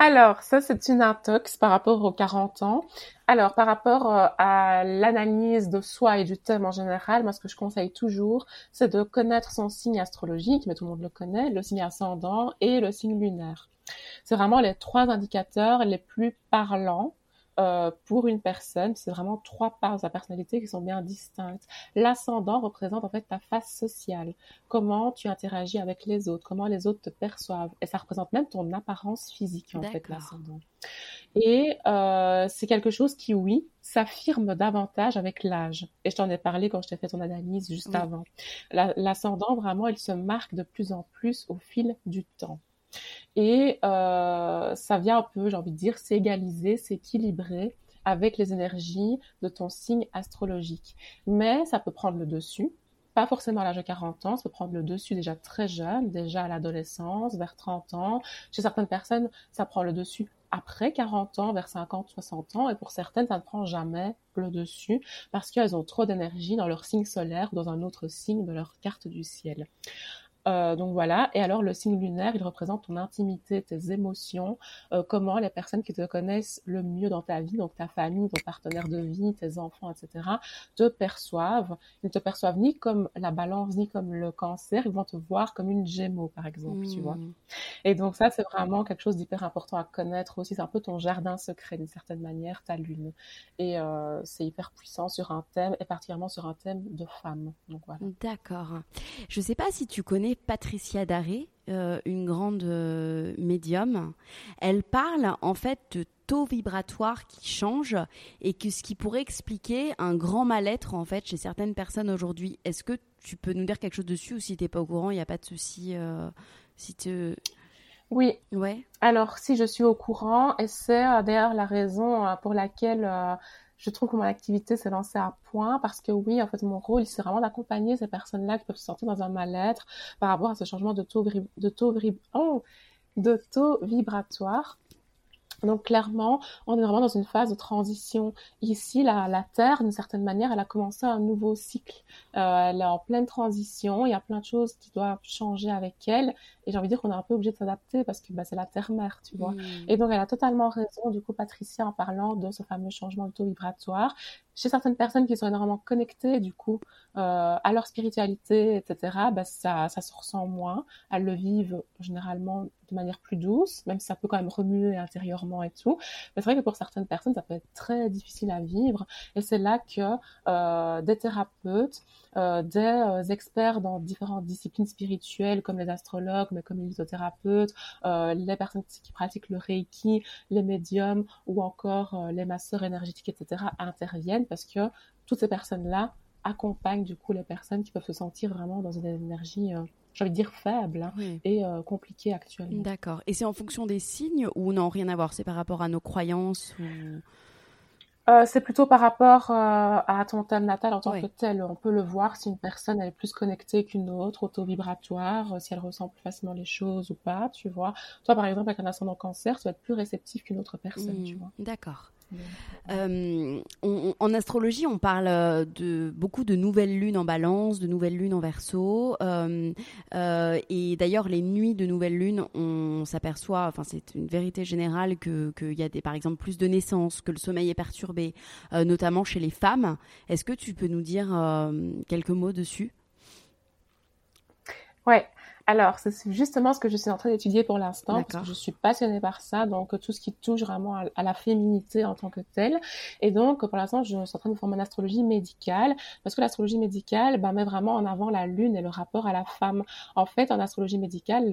Alors, ça, c'est une intox par rapport aux 40 ans. Alors, par rapport euh, à l'analyse de soi et du thème en général, moi, ce que je conseille toujours, c'est de connaître son signe astrologique, mais tout le monde le connaît, le signe ascendant et le signe lunaire. C'est vraiment les trois indicateurs les plus parlants euh, pour une personne, c'est vraiment trois parts de sa personnalité qui sont bien distinctes. L'ascendant représente en fait ta face sociale, comment tu interagis avec les autres, comment les autres te perçoivent, et ça représente même ton apparence physique en fait l'ascendant. Et euh, c'est quelque chose qui, oui, s'affirme davantage avec l'âge. Et je t'en ai parlé quand je t'ai fait ton analyse juste avant. L'ascendant, vraiment, il se marque de plus en plus au fil du temps. Et euh, ça vient un peu, j'ai envie de dire, s'égaliser, s'équilibrer avec les énergies de ton signe astrologique. Mais ça peut prendre le dessus, pas forcément à l'âge de 40 ans, ça peut prendre le dessus déjà très jeune, déjà à l'adolescence, vers 30 ans. Chez certaines personnes, ça prend le dessus après 40 ans, vers 50, 60 ans, et pour certaines, ça ne prend jamais le dessus parce qu'elles ont trop d'énergie dans leur signe solaire dans un autre signe de leur carte du ciel. Euh, donc voilà. Et alors le signe lunaire, il représente ton intimité, tes émotions, euh, comment les personnes qui te connaissent le mieux dans ta vie, donc ta famille, ton partenaire de vie, tes enfants, etc., te perçoivent? Ils ne te perçoivent ni comme la balance, ni comme le cancer. Ils vont te voir comme une gémeaux, par exemple, tu vois. Hmm. Et donc ça, c'est vraiment quelque chose d'hyper important à connaître aussi. C'est un peu ton jardin secret, d'une certaine manière, ta lune. Et euh, c'est hyper puissant sur un thème, et particulièrement sur un thème de femme. Donc voilà. D'accord. Je ne sais pas si tu connais Patricia Daré, euh, une grande euh, médium. Elle parle en fait de taux vibratoire qui change et que ce qui pourrait expliquer un grand mal-être en fait chez certaines personnes aujourd'hui. Est-ce que tu peux nous dire quelque chose dessus ou si tu n'es pas au courant, il n'y a pas de souci euh, si tu... Oui. Ouais. Alors, si je suis au courant, et c'est d'ailleurs la raison pour laquelle je trouve que mon activité s'est lancée à point parce que oui, en fait, mon rôle, c'est vraiment d'accompagner ces personnes-là qui peuvent se sentir dans un mal-être par rapport à ce changement de taux, de taux, oh, de taux vibratoire. Donc clairement, on est vraiment dans une phase de transition. Ici, la, la Terre, d'une certaine manière, elle a commencé un nouveau cycle. Euh, elle est en pleine transition. Il y a plein de choses qui doivent changer avec elle. Et j'ai envie de dire qu'on est un peu obligé de s'adapter parce que bah, c'est la Terre-mère, tu vois. Mm. Et donc, elle a totalement raison, du coup, Patricia, en parlant de ce fameux changement de taux vibratoire. Chez certaines personnes qui sont énormément connectées, du coup, euh, à leur spiritualité, etc., bah, ça, ça se ressent moins. Elles le vivent généralement de manière plus douce, même si ça peut quand même remuer intérieurement et tout. Mais c'est vrai que pour certaines personnes, ça peut être très difficile à vivre. Et c'est là que euh, des thérapeutes, euh, des euh, experts dans différentes disciplines spirituelles, comme les astrologues, mais comme les lithothérapeutes, les personnes qui pratiquent le reiki, les médiums ou encore les masseurs énergétiques, etc., interviennent parce que toutes ces personnes-là accompagnent du coup les personnes qui peuvent se sentir vraiment dans une énergie j'ai envie de dire faible hein, et euh, compliqué actuellement. D'accord. Et c'est en fonction des signes ou non, rien à voir C'est par rapport à nos croyances ou... Euh, c'est plutôt par rapport euh, à ton thème natal en tant que tel. On peut le voir si une personne elle est plus connectée qu'une autre, auto-vibratoire, si elle ressent plus facilement les choses ou pas, tu vois. Toi, par exemple, avec un ascendant cancer, tu vas être plus réceptif qu'une autre personne, tu mmh. vois. D'accord. Euh, en astrologie, on parle euh, de beaucoup de nouvelles lunes en balance, de nouvelles lunes en verso. Euh, et d'ailleurs, les nuits de nouvelles lunes, on s'aperçoit, enfin c'est une vérité générale, qu'il y a des, par exemple plus de naissances, que le sommeil est perturbé, notamment chez les femmes. Est-ce que tu peux nous dire quelques mots dessus? Ouais. Alors, c'est justement ce que je suis en train d'étudier pour l'instant, parce que je suis passionnée par ça, donc tout ce qui touche vraiment à, la féminité en tant que telle. Et donc, pour l'instant, je suis en train de former en astrologie médicale, parce que l'astrologie médicale bah, met vraiment en avant la lune et le rapport à la femme. En fait, en astrologie médicale,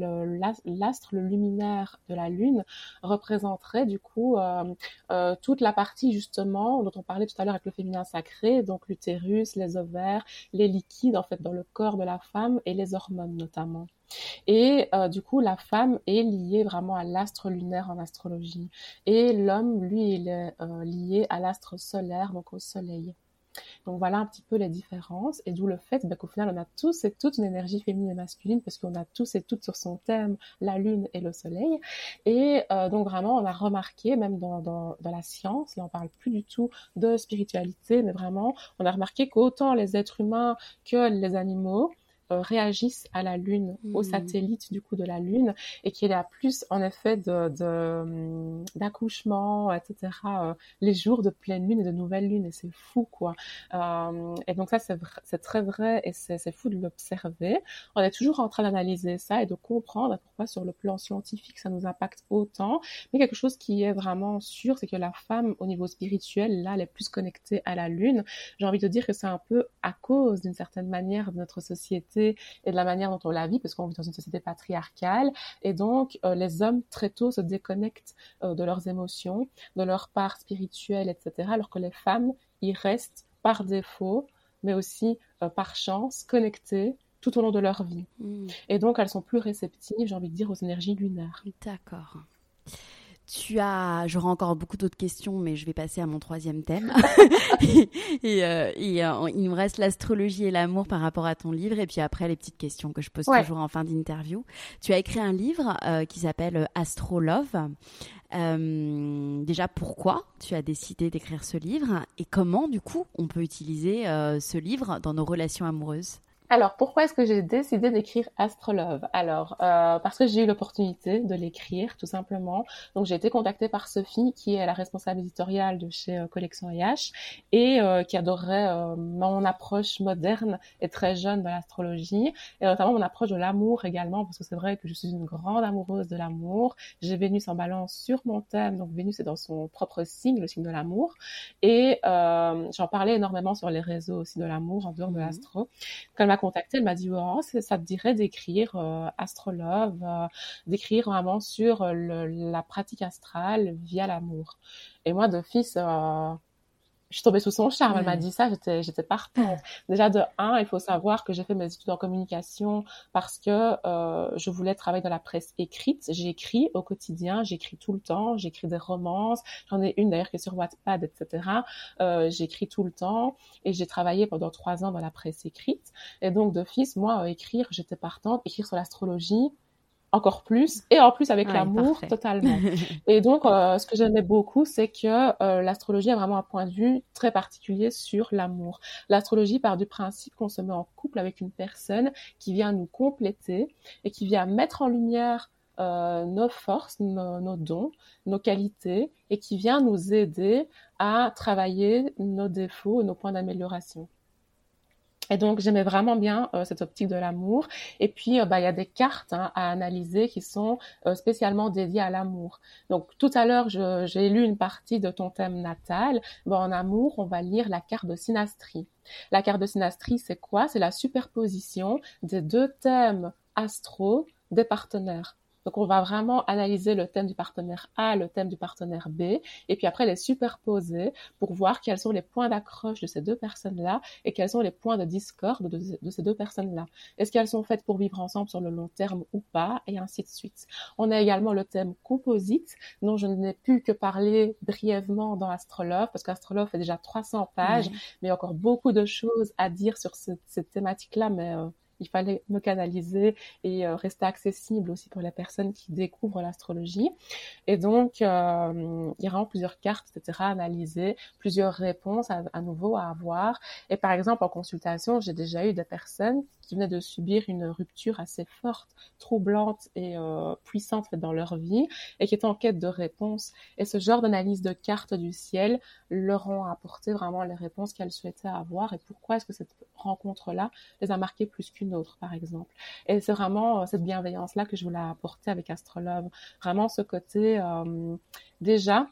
l'astre, le luminaire de la lune, représenterait du coup euh, euh, toute la partie justement dont on parlait tout à l'heure avec le féminin sacré, donc l'utérus, les ovaires, les liquides en fait dans le corps de la femme et les hormones notamment. Et euh, du coup, la femme est liée vraiment à l'astre lunaire en astrologie. Et l'homme, lui, il est euh, lié à l'astre solaire, donc au soleil. Donc voilà un petit peu les différences et d'où le fait bah, qu'au final on a tous et toutes une énergie féminine et masculine parce qu'on a tous et toutes sur son thème la lune et le soleil et euh, donc vraiment on a remarqué même dans, la science, là on parle plus du tout de spiritualité mais vraiment on a remarqué qu'autant les êtres humains que les animaux réagissent à la Lune, au hmm. satellite du coup de la Lune, et qu'il y a plus en effet de, hum, d'accouchement, etc. Euh, les jours de pleine lune et de nouvelle lune, et c'est fou quoi. Euh, et donc ça c'est, très vrai et c'est, c'est fou de l'observer. On est toujours en train d'analyser ça et de comprendre pourquoi sur le plan scientifique ça nous impacte autant. Mais quelque chose qui est vraiment sûr, c'est que la femme au niveau spirituel, là, elle est plus connectée à la Lune. J'ai envie de dire que c'est un peu à cause d'une certaine manière de notre société et de la manière dont on la vit, parce qu'on vit dans une société patriarcale. Et donc, euh, les hommes, très tôt, se déconnectent euh, de leurs émotions, de leur part spirituelle, etc., alors que les femmes, y restent par défaut, mais aussi euh, par chance, connectées tout au long de leur vie. Hmm. Et donc, elles sont plus réceptives, j'ai envie de dire, aux énergies lunaires. D'accord. Tu as, j'aurai encore beaucoup d'autres questions, mais je vais passer à mon troisième thème. et, euh, euh, il nous reste l'astrologie et l'amour par rapport à ton livre, et puis après les petites questions que je pose toujours en fin d'interview. Tu as écrit un livre euh, qui s'appelle Astro Love. déjà, pourquoi tu as décidé d'écrire ce livre et comment, du coup, on peut utiliser ce livre dans nos relations amoureuses? Alors, pourquoi est-ce que j'ai décidé d'écrire Astrolove? Alors, euh, parce que j'ai eu l'opportunité de l'écrire, tout simplement. Donc, j'ai été contactée par Sophie, qui est la responsable éditoriale de chez euh, Collection IH, et euh, qui adorait euh, mon approche moderne et très jeune de l'astrologie, et notamment mon approche de l'amour également, parce que c'est vrai que je suis une grande amoureuse de l'amour. J'ai Vénus en balance sur mon thème, donc Vénus est dans son propre signe, le signe de l'amour, et j'en parlais énormément sur les réseaux aussi de l'amour, en dehors de mmh l'astro contacté, elle m'a dit oh, ça te dirait d'écrire euh, Astrolove, euh, d'écrire vraiment sur euh, la pratique astrale via l'amour. Et moi, d'office, je suis tombée sous son charme. Elle m'a dit ça, j'étais, j'étais partante. Déjà de un, il faut savoir que j'ai fait mes études en communication parce que euh, je voulais travailler dans la presse écrite. J'écris au quotidien, j'écris tout le temps, j'écris des romances. J'en ai une d'ailleurs qui est sur Wattpad, etc. Euh, j'écris tout le temps et j'ai travaillé pendant trois ans dans la presse écrite. Et donc d'office, moi, euh, écrire, j'étais partante. Écrire sur l'astrologie, encore plus et en plus avec l'amour totalement. et donc euh, ce que j'aimais beaucoup c'est que euh, l'astrologie a vraiment un point de vue très particulier sur l'amour. L'astrologie part du principe qu'on se met en couple avec une personne qui vient nous compléter et qui vient mettre en lumière euh, nos forces, nos, nos, dons, nos qualités et qui vient nous aider à travailler nos défauts et nos points d'amélioration. Et donc j'aimais vraiment bien euh, cette optique de l'amour. Et puis euh, bah, il y a des cartes hein, à analyser qui sont euh, spécialement dédiées à l'amour. Donc tout à l'heure j'ai lu une partie de ton thème natal. Bon, en amour, on va lire la carte de synastrie. La carte de synastrie, c'est quoi? C'est la superposition des deux thèmes astro des partenaires. Donc, on va vraiment analyser le thème du partenaire A, le thème du partenaire B, et puis après les superposer pour voir quels sont les points d'accroche de ces deux personnes-là et quels sont les points de discorde de, ces deux personnes-là. Est-ce qu'elles sont faites pour vivre ensemble sur le long terme ou pas, et ainsi de suite. On a également le thème composite, dont je n'ai pu que parler brièvement dans Astrolove, parce qu'Astrolove fait déjà 300 pages, mais il y a encore beaucoup de choses à dire sur cette thématique-là, mais euh, il fallait me canaliser et euh, rester accessible aussi pour les personnes qui découvrent l'astrologie. Et donc, euh, il y a vraiment plusieurs cartes, etc., à analyser, plusieurs réponses à, à, nouveau à avoir. Et par exemple, en consultation, j'ai déjà eu des personnes qui venaient de subir une rupture assez forte, troublante et euh, puissante dans leur vie et qui étaient en quête de réponses. Et ce genre d'analyse de cartes du ciel leur ont apporté vraiment les réponses qu'elles souhaitaient avoir et pourquoi est-ce que cette rencontre-là les a marquées plus qu'une par exemple. Et c'est vraiment cette bienveillance-là que je voulais apporter avec Astrolove. Vraiment ce côté, déjà,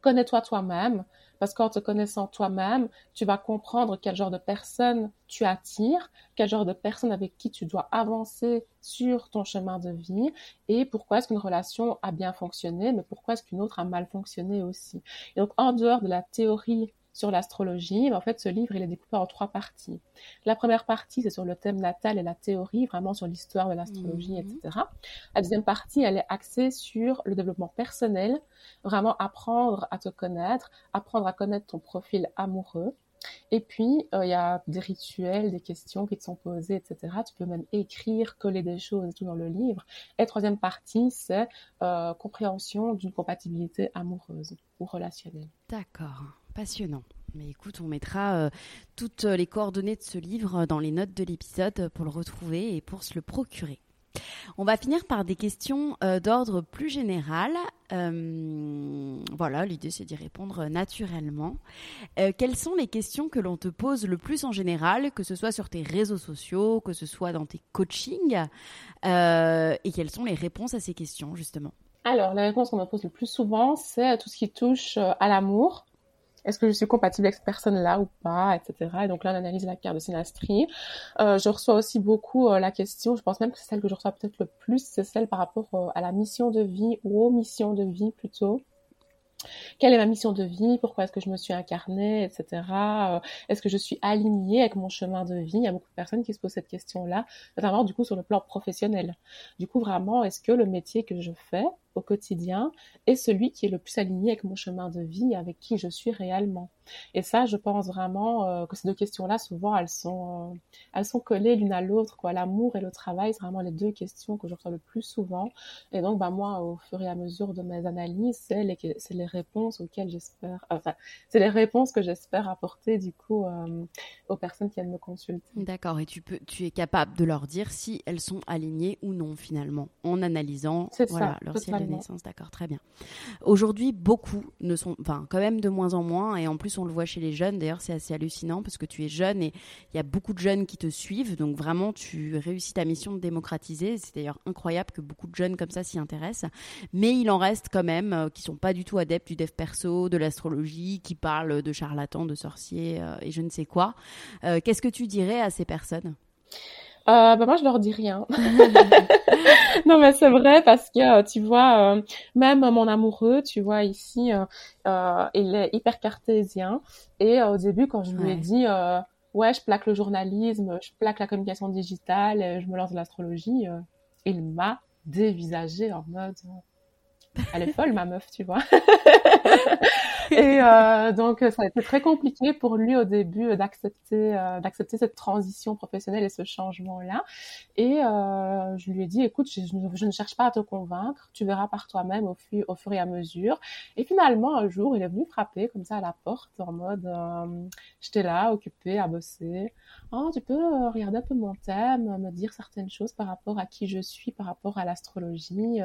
connais-toi toi-même, parce qu'en te connaissant toi-même, tu vas comprendre quel genre de personne tu attires, quel genre de personne avec qui tu dois avancer sur ton chemin de vie et pourquoi est-ce qu'une relation a bien fonctionné, mais pourquoi est-ce qu'une autre a mal fonctionné aussi. Et donc, en dehors de la théorie sur l'astrologie, en fait, ce livre, il est découpé en trois parties. La première partie, c'est sur le thème natal et la théorie, vraiment sur l'histoire de l'astrologie, mhm. etc. La deuxième partie, elle est axée sur le développement personnel, vraiment apprendre à te connaître, apprendre à connaître ton profil amoureux. Et puis, euh, il y a des rituels, des questions qui te sont posées, etc. Tu peux même écrire, coller des choses et tout dans le livre. Et troisième partie, c'est euh, compréhension d'une compatibilité amoureuse ou relationnelle. D'accord passionnant. Mais écoute, on mettra euh, toutes les coordonnées de ce livre dans les notes de l'épisode pour le retrouver et pour se le procurer. On va finir par des questions euh, d'ordre plus général. Euh, voilà, l'idée c'est d'y répondre naturellement. quelles sont les questions que l'on te pose le plus en général, que ce soit sur tes réseaux sociaux, que ce soit dans tes coachings Et quelles sont les réponses à ces questions justement? Alors, la réponse qu'on me pose le plus souvent, c'est tout ce qui touche à l'amour, est-ce que je suis compatible avec cette personne-là ou pas, etc. Et donc là, on analyse la carte de synastrie. Euh, je reçois aussi beaucoup euh, la question, je pense même que c'est celle que je reçois peut-être le plus, c'est celle par rapport euh, à la mission de vie ou aux missions de vie plutôt. Quelle est ma mission de vie? Pourquoi est-ce que je me suis incarnée, etc. Euh, est-ce que je suis alignée avec mon chemin de vie? Il y a beaucoup de personnes qui se posent cette question-là, notamment du coup sur le plan professionnel. Du coup, vraiment, est-ce que le métier que je fais au quotidien est celui qui est le plus aligné avec mon chemin de vie, avec qui je suis réellement. Et ça, je pense vraiment euh, que ces deux questions-là, souvent, elles sont, euh, elles sont collées l'une à l'autre. Quoi, l'amour et le travail, c'est vraiment les deux questions que je reçois le plus souvent. Et donc, bah moi, au fur et à mesure de mes analyses, c'est les, c'est les réponses auxquelles j'espère, enfin, c'est les réponses que j'espère apporter du coup euh, aux personnes qui viennent me consulter. D'accord. Et tu peux, tu es capable de leur dire si elles sont alignées ou non finalement, en analysant voilà, ça, leur ciel d'accord, très bien. Aujourd'hui, beaucoup ne sont, enfin, quand même de moins en moins, et en plus, on le voit chez les jeunes. D'ailleurs, c'est assez hallucinant parce que tu es jeune et il y a beaucoup de jeunes qui te suivent. Donc, vraiment, tu réussis ta mission de démocratiser. C'est d'ailleurs incroyable que beaucoup de jeunes comme ça s'y intéressent. Mais il en reste quand même euh, qui sont pas du tout adeptes du dev perso, de l'astrologie, qui parlent de charlatans, de sorciers euh, et je ne sais quoi. Euh, qu'est-ce que tu dirais à ces personnes? Euh, bah moi je leur dis rien. non mais c'est vrai parce que euh, tu vois euh, même mon amoureux, tu vois ici euh, il est hyper cartésien et au début quand je lui ai dit ouais je plaque le journalisme, je plaque la communication digitale, je me lance de l'astrologie, il m'a dévisagé en mode elle est folle ma meuf, tu vois. et euh, donc ça a été très compliqué pour lui au début d'accepter euh, d'accepter cette transition professionnelle et ce changement là. Et euh, je lui ai dit écoute, je, ne cherche pas à te convaincre, tu verras par toi-même au, au fur et à mesure. Et finalement un jour il est venu frapper comme ça à la porte en mode euh, j'étais là occupée à bosser. Oh tu peux euh, regarder un peu mon thème, me dire certaines choses par rapport à qui je suis, par rapport à l'astrologie,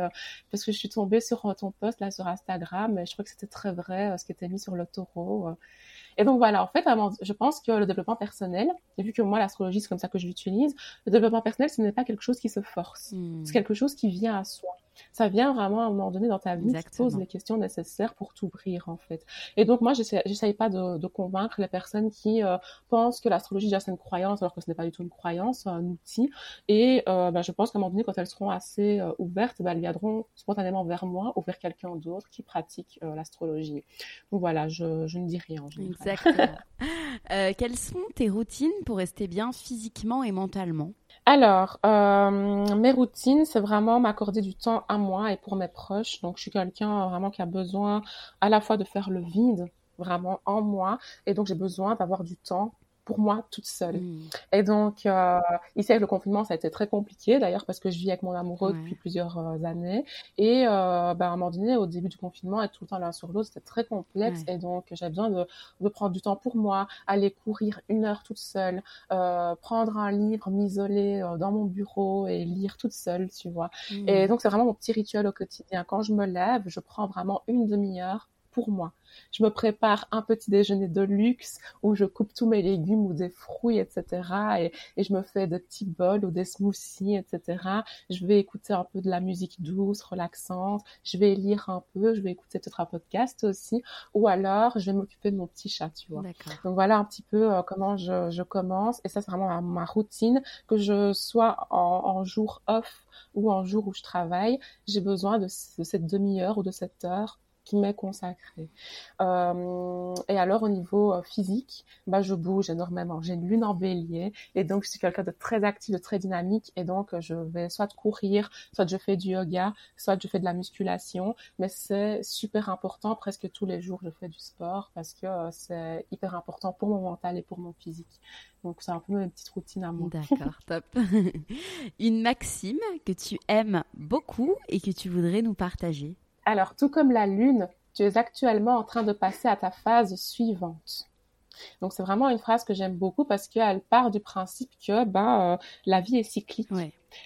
parce que je suis tombée sur ton post là sur Instagram et je crois que c'était très vrai ce qui était mis sur le taureau. Euh. Et donc voilà, en fait, je pense que le développement personnel, et vu que moi l'astrologie c'est comme ça que je l'utilise, le développement personnel ce n'est pas quelque chose qui se force, hmm. c'est quelque chose qui vient à soi ça vient vraiment à un moment donné dans ta vie, tu poses les questions nécessaires pour t'ouvrir en fait. Et donc moi, j'essaye pas de, de, convaincre les personnes qui euh, pensent que l'astrologie déjà c'est une croyance alors que ce n'est pas du tout une croyance, un outil. Et euh, ben, je pense qu'à un moment donné, quand elles seront assez euh, ouvertes, ben, elles viendront spontanément vers moi ou vers quelqu'un d'autre qui pratique l'astrologie. Donc voilà, je, je, ne dis rien. En Exactement. quelles sont tes routines pour rester bien physiquement et mentalement? Alors, euh, mes routines, c'est vraiment m'accorder du temps à moi et pour mes proches. Donc, je suis quelqu'un vraiment qui a besoin à la fois de faire le vide vraiment en moi et donc j'ai besoin d'avoir du temps pour moi toute seule. Hmm. Et donc, euh, ici avec le confinement, ça a été très compliqué d'ailleurs parce que je vis avec mon amoureux depuis plusieurs euh, années. Et euh, ben, à un moment donné, au début du confinement, être tout le temps l'un sur l'autre, c'était très complexe. Et donc, j'avais besoin de, de, prendre du temps pour moi, aller courir une heure toute seule, euh, prendre un livre, m'isoler euh, dans mon bureau et lire toute seule, tu vois. Hmm. Et donc, c'est vraiment mon petit rituel au quotidien. Quand je me lève, je prends vraiment une demi-heure pour moi je me prépare un petit déjeuner de luxe où je coupe tous mes légumes ou des fruits, etc. Et, et, je me fais des petits bols ou des smoothies, etc. Je vais écouter un peu de la musique douce, relaxante. Je vais lire un peu. Je vais écouter peut-être un podcast aussi. Ou alors, je vais m'occuper de mon petit chat, tu vois. Donc voilà un petit peu euh, comment je, je, commence. Et ça, c'est vraiment ma, routine. Que je sois en, en jour off ou en jour où je travaille, j'ai besoin de, de cette demi-heure ou de cette heure qui m'est consacré. Euh, et alors au niveau euh, physique, bah je bouge énormément. J'ai une lune en bélier et donc je suis quelqu'un de très actif, de très dynamique et donc je vais soit courir, soit je fais du yoga, soit je fais de la musculation. Mais c'est super important, presque tous les jours je fais du sport parce que euh, c'est hyper important pour mon mental et pour mon physique. Donc c'est un peu une petite routine à moi. D'accord, top. une maxime que tu aimes beaucoup et que tu voudrais nous partager. Alors, tout comme la Lune, tu es actuellement en train de passer à ta phase suivante. Donc, c'est vraiment une phrase que j'aime beaucoup parce qu'elle part du principe que ben, euh, la vie est cyclique.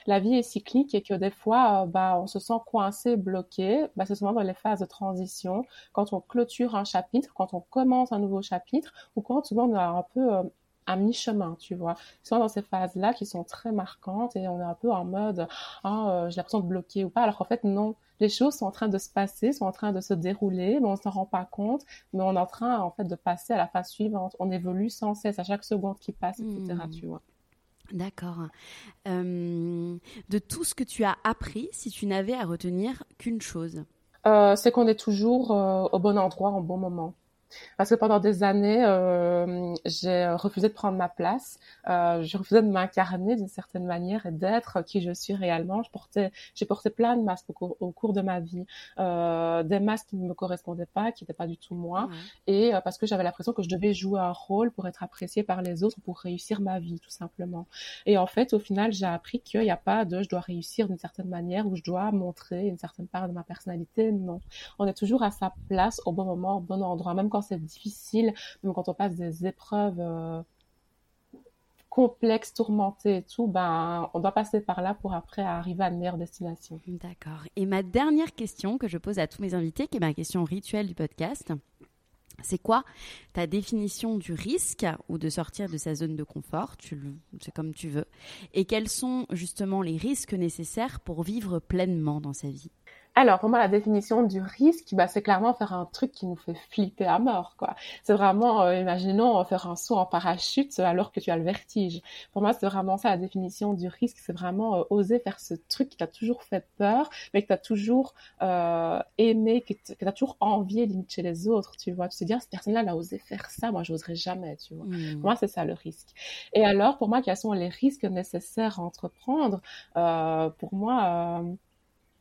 La vie est cyclique et que des fois, euh, ben, on se sent coincé, bloqué. Ben, c'est souvent dans les phases de transition, quand on clôture un chapitre, quand on commence un nouveau chapitre, ou quand souvent on a un peu euh, à mi-chemin, tu vois. Soit dans ces phases-là qui sont très marquantes et on est un peu en mode, ah, j'ai l'impression de bloquer ou pas, alors qu'en fait, non les choses sont en train de se passer, sont en train de se dérouler, mais on s'en rend pas compte, mais on est en train en fait de passer à la phase suivante. On évolue sans cesse à chaque seconde qui passe, etc. Hmm. Tu vois. D'accord. Euh, de tout ce que tu as appris, si tu n'avais à retenir qu'une chose, euh, c'est qu'on est toujours euh, au bon endroit, au bon moment. Parce que pendant des années, euh, j'ai refusé de prendre ma place, euh, j'ai refusé de m'incarner d'une certaine manière et d'être qui je suis réellement. Je portais, j'ai porté plein de masques au, cours, de ma vie, euh, des masques qui ne me correspondaient pas, qui n'étaient pas du tout moi, et euh, parce que j'avais l'impression que je devais jouer un rôle pour être appréciée par les autres, pour réussir ma vie, tout simplement. Et en fait, au final, j'ai appris qu'il n'y a pas de je dois réussir d'une certaine manière ou je dois montrer une certaine part de ma personnalité. Non, on est toujours à sa place, au bon moment, au bon endroit, même quand c'est difficile, même quand on passe des épreuves euh, complexes, tourmentées et tout, ben, on doit passer par là pour après arriver à une meilleure destination. D'accord. Et ma dernière question que je pose à tous mes invités, qui est ma question rituelle du podcast, c'est quoi ta définition du risque ou de sortir de sa zone de confort C'est comme tu veux. Et quels sont justement les risques nécessaires pour vivre pleinement dans sa vie? Alors, pour moi, la définition du risque, bah, c'est clairement faire un truc qui nous fait flipper à mort, quoi. C'est vraiment, euh, imaginons, faire un saut en parachute alors que tu as le vertige. Pour moi, c'est vraiment ça, la définition du risque. C'est vraiment euh, oser faire ce truc qui t'a toujours fait peur, mais que t'as toujours euh, aimé, que t'as toujours envié limite chez les autres, tu vois. Tu te dis, ah, cette personne-là, elle a osé faire ça, moi, j'oserais jamais, tu vois. Mmh. Pour moi, c'est ça, le risque. Et alors, pour moi, quels sont les risques nécessaires à entreprendre? Euh, Pour moi...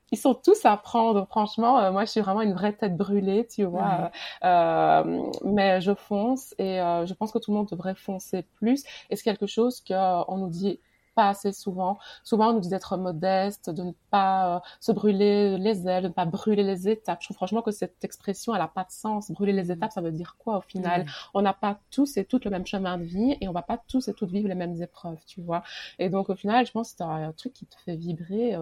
Euh, ils sont tous à prendre. Franchement, euh, moi, je suis vraiment une vraie tête brûlée, tu vois. Euh, mais je fonce et euh, je pense que tout le monde devrait foncer plus. Et c'est quelque chose qu'on nous dit pas assez souvent. Souvent, on nous dit d'être modeste, de ne pas se brûler les ailes, de ne pas brûler les étapes. Je trouve franchement que cette expression, elle a pas de sens. Brûler les étapes, ça veut dire quoi au final? On n'a pas tous et toutes le même chemin de vie et on va pas tous et toutes vivre les mêmes épreuves, tu vois. Et donc, au final, je pense que c'est un truc qui te fait vibrer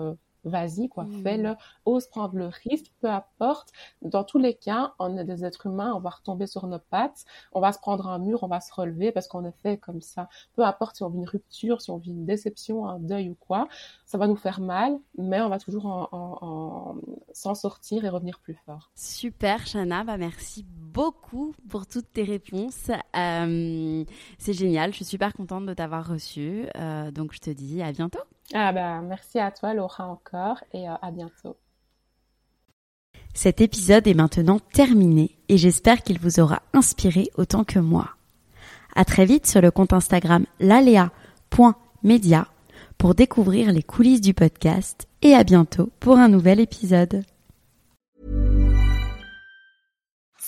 vas-y, quoi, mmh. fais-le, ose prendre le risque, peu importe. Dans tous les cas, on est des êtres humains, on va retomber sur nos pattes, on va se prendre un mur, on va se relever parce qu'on est fait comme ça. Peu importe si on vit une rupture, si on vit une déception, un deuil ou quoi, ça va nous faire mal, mais on va toujours en, s'en sortir et revenir plus fort. Super, Shana, bah merci beaucoup pour toutes tes réponses. Euh, c'est génial, je suis super contente de t'avoir reçu. Euh, donc je te dis à bientôt. Ah bah, merci à toi Laura encore et euh, à bientôt. Cet épisode est maintenant terminé et j'espère qu'il vous aura inspiré autant que moi. À très vite sur le compte Instagram lalea.media pour découvrir les coulisses du podcast et à bientôt pour un nouvel épisode.